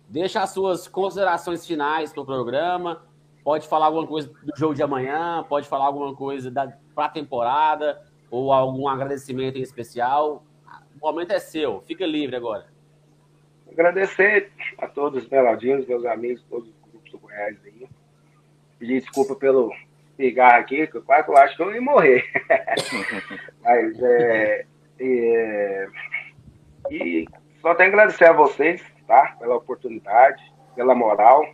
deixa as suas considerações finais para o programa. Pode falar alguma coisa do jogo de amanhã, pode falar alguma coisa para a temporada, ou algum agradecimento em especial. O momento é seu, fica livre agora. Agradecer a todos os melodinos, meus amigos, todos os grupos do Goiás aí. Pedir desculpa pelo pegar aqui, que eu quase acho que eu ia morrer. Mas é, é, E só tenho que agradecer a vocês tá? Pela oportunidade, pela moral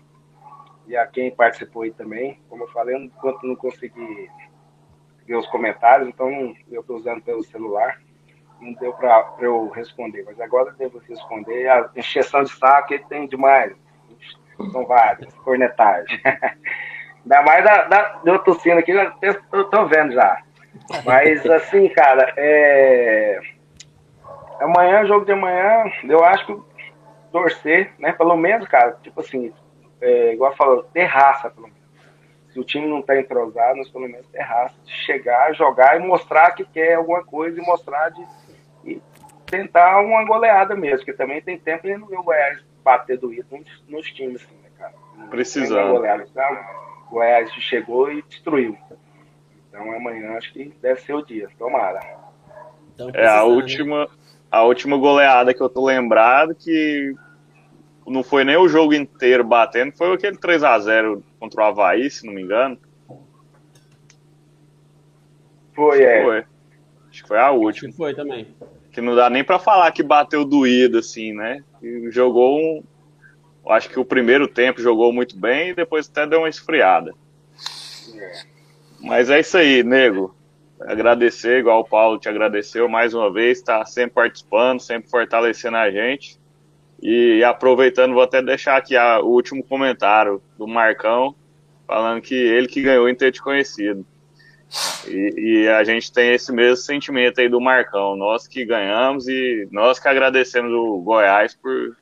e a quem participou aí também. Como eu falei, enquanto não consegui ver os comentários, então eu estou usando pelo celular, não deu para eu responder, mas agora devo responder. A encheção de saco ele tem demais, são várias, cornetagem. Ainda mais da, da, eu tossindo aqui, eu tô vendo já. Mas assim, cara, é... amanhã, jogo de amanhã, eu acho que torcer, né? Pelo menos, cara, tipo assim, é, igual falou, ter raça, pelo menos. Se o time não tá entrosado, nós pelo menos ter raça. De chegar, jogar e mostrar que quer alguma coisa e mostrar de. E tentar uma goleada mesmo, que também tem tempo e não viu o Goiás bater do Ito nos, nos, times, assim, né, cara? Precisando. Goleada, então, o Goiás chegou e destruiu. Então amanhã acho que deve ser o dia. Tomara. Então, é a última a última goleada que eu tô lembrado que não foi nem o jogo inteiro batendo, foi aquele 3 a 0 contra o Havaí, se não me engano. Foi, é. Foi. Acho que foi a última. foi também. Que não dá nem para falar que bateu doído, assim, né? E jogou um. Acho que o primeiro tempo jogou muito bem e depois até deu uma esfriada. É. Mas é isso aí, nego agradecer, igual o Paulo te agradeceu mais uma vez, está sempre participando, sempre fortalecendo a gente. E, aproveitando, vou até deixar aqui a, o último comentário do Marcão, falando que ele que ganhou em ter te conhecido. E, e, a gente tem esse mesmo sentimento aí do Marcão. Nós que ganhamos e nós que agradecemos o Goiás por,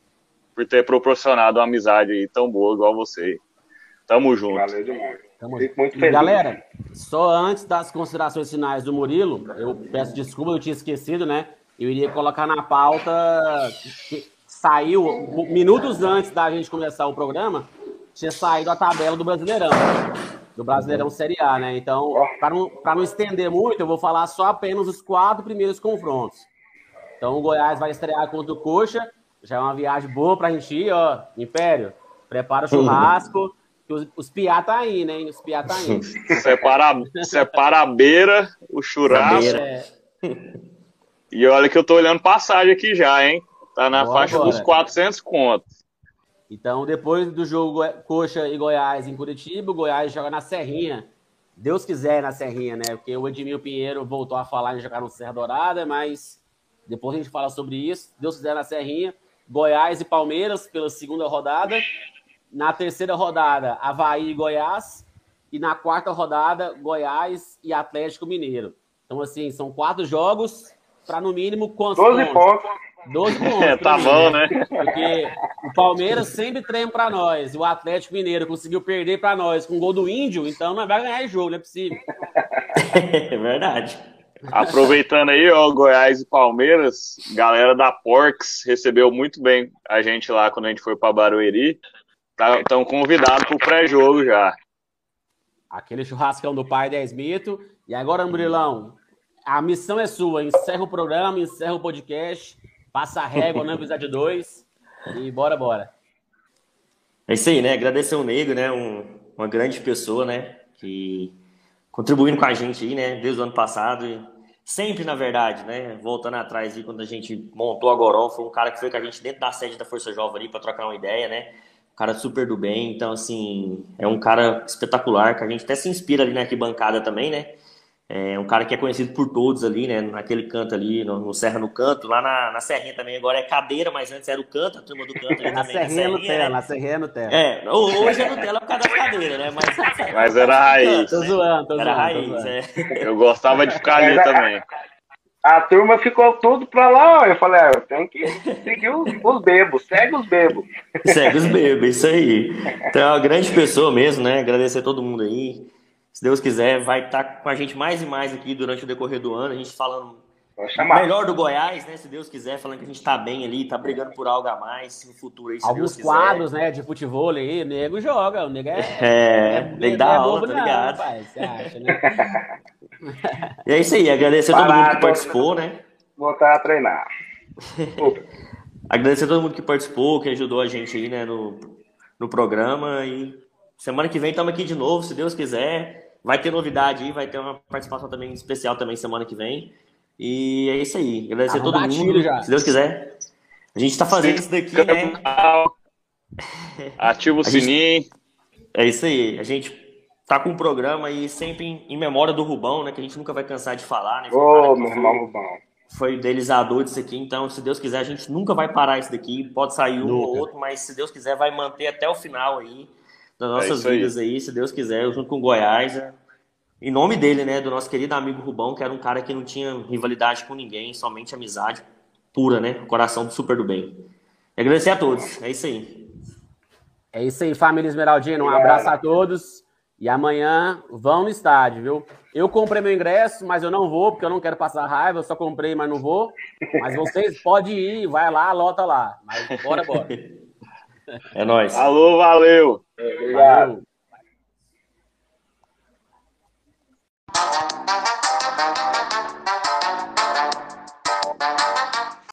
por ter proporcionado uma amizade aí tão boa igual você. Tamo junto. Valeu demais. Tamo Fico muito feliz. Galera, só antes das considerações finais do Murilo, eu peço desculpa, eu tinha esquecido, né? Eu iria colocar na pauta que saiu minutos antes da gente começar o programa, tinha saído a tabela do Brasileirão do Brasileirão Série A, né? Então, para não, não estender muito, eu vou falar só apenas os quatro primeiros confrontos. Então, o Goiás vai estrear contra o Coxa, já é uma viagem boa para a gente ir, ó. Império, prepara o churrasco, os, os piá tá aí, né? Os piá tá aí. separa, separa a beira, o churrasco. É. E olha que eu tô olhando passagem aqui já, hein? Tá na Boa faixa agora. dos 400 contos. Então, depois do jogo Coxa e Goiás em Curitiba, o Goiás joga na Serrinha. Deus quiser na Serrinha, né? Porque o Edmil Pinheiro voltou a falar em jogar no Serra Dourada, mas depois a gente fala sobre isso. Deus quiser na Serrinha. Goiás e Palmeiras pela segunda rodada. Na terceira rodada, Havaí e Goiás. E na quarta rodada, Goiás e Atlético Mineiro. Então, assim, são quatro jogos para, no mínimo, quantos 12 pontos? 12 pontos. É, tá bom, né? Porque o Palmeiras sempre treme para nós. E o Atlético Mineiro conseguiu perder para nós com o gol do Índio, então não vai ganhar jogo, não é possível. É verdade. Aproveitando aí, ó, Goiás e Palmeiras, galera da Porks recebeu muito bem a gente lá quando a gente foi para Barueri. Estão tá, convidados para o pré-jogo já. Aquele churrascão do pai 10 mito. E agora, Murilão, a missão é sua. Encerra o programa, encerra o podcast Passa a régua no episódio 2 e bora, bora. É isso aí, né? Agradecer o Nego, né? Um, uma grande pessoa, né? Que contribuindo com a gente aí, né? Desde o ano passado. E sempre, na verdade, né? Voltando atrás aí, quando a gente montou a Goró, foi um cara que foi com a gente dentro da sede da Força Jovem ali para trocar uma ideia, né? Um cara super do bem. Então, assim, é um cara espetacular que a gente até se inspira ali na arquibancada também, né? É um cara que é conhecido por todos ali, né? Naquele canto ali, no, no Serra no Canto, lá na, na Serrinha também. Agora é cadeira, mas antes era o canto, a turma do canto ali na também. Serrinha, na Serrinha, né? Na Serrinha Nutella. É, hoje é Nutella por causa das cadeiras, né? Mas, mas era raiz. Tô zoando, tô era zoando. raiz, zoando. É. Eu gostava de ficar ali também. A turma ficou tudo pra lá, ó. Eu falei, ah, eu tenho que seguir os, os bebos, segue os bebos. Segue os bebos, isso aí. Então é uma grande pessoa mesmo, né? Agradecer a todo mundo aí se Deus quiser, vai estar com a gente mais e mais aqui durante o decorrer do ano, a gente falando melhor do Goiás, né? Se Deus quiser, falando que a gente tá bem ali, tá brigando por algo a mais no futuro aí, se Alguns Deus quadros, né, de futebol aí, o nego joga, o nego é. É, é da aula, tá ligado? Rapaz, você acha, né? e é isso aí, agradecer a todo mundo que participou, né? Voltar a treinar. agradecer a todo mundo que participou, que ajudou a gente aí, né, no, no programa. E semana que vem estamos aqui de novo, se Deus quiser. Vai ter novidade aí, vai ter uma participação também especial também semana que vem. E é isso aí. Agradecer a todo mundo. Já. Se Deus quiser. A gente está fazendo isso daqui, né? Ativa o sininho. Gente... É isso aí. A gente tá com um programa aí sempre em, em, memória do Rubão, né? Que a gente nunca vai cansar de falar, né? Ô, oh, meu irmão Rubão. Foi idealizador disso aqui, então, se Deus quiser, a gente nunca vai parar isso daqui. Pode sair um nunca. ou outro, mas se Deus quiser, vai manter até o final aí das nossas é vidas aí. aí. se Deus quiser, junto com o Goiás. É... Em nome dele, né, do nosso querido amigo Rubão, que era um cara que não tinha rivalidade com ninguém, somente amizade pura, né? Coração super do bem. E agradecer a todos. É isso aí. É isso aí, família Esmeraldina. Um abraço a todos. E amanhã vão no estádio, viu? Eu comprei meu ingresso, mas eu não vou, porque eu não quero passar raiva. Eu só comprei, mas não vou. Mas vocês podem ir, vai lá, lota lá. Mas bora, bora. É nóis. Alô, valeu. Obrigado. Valeu.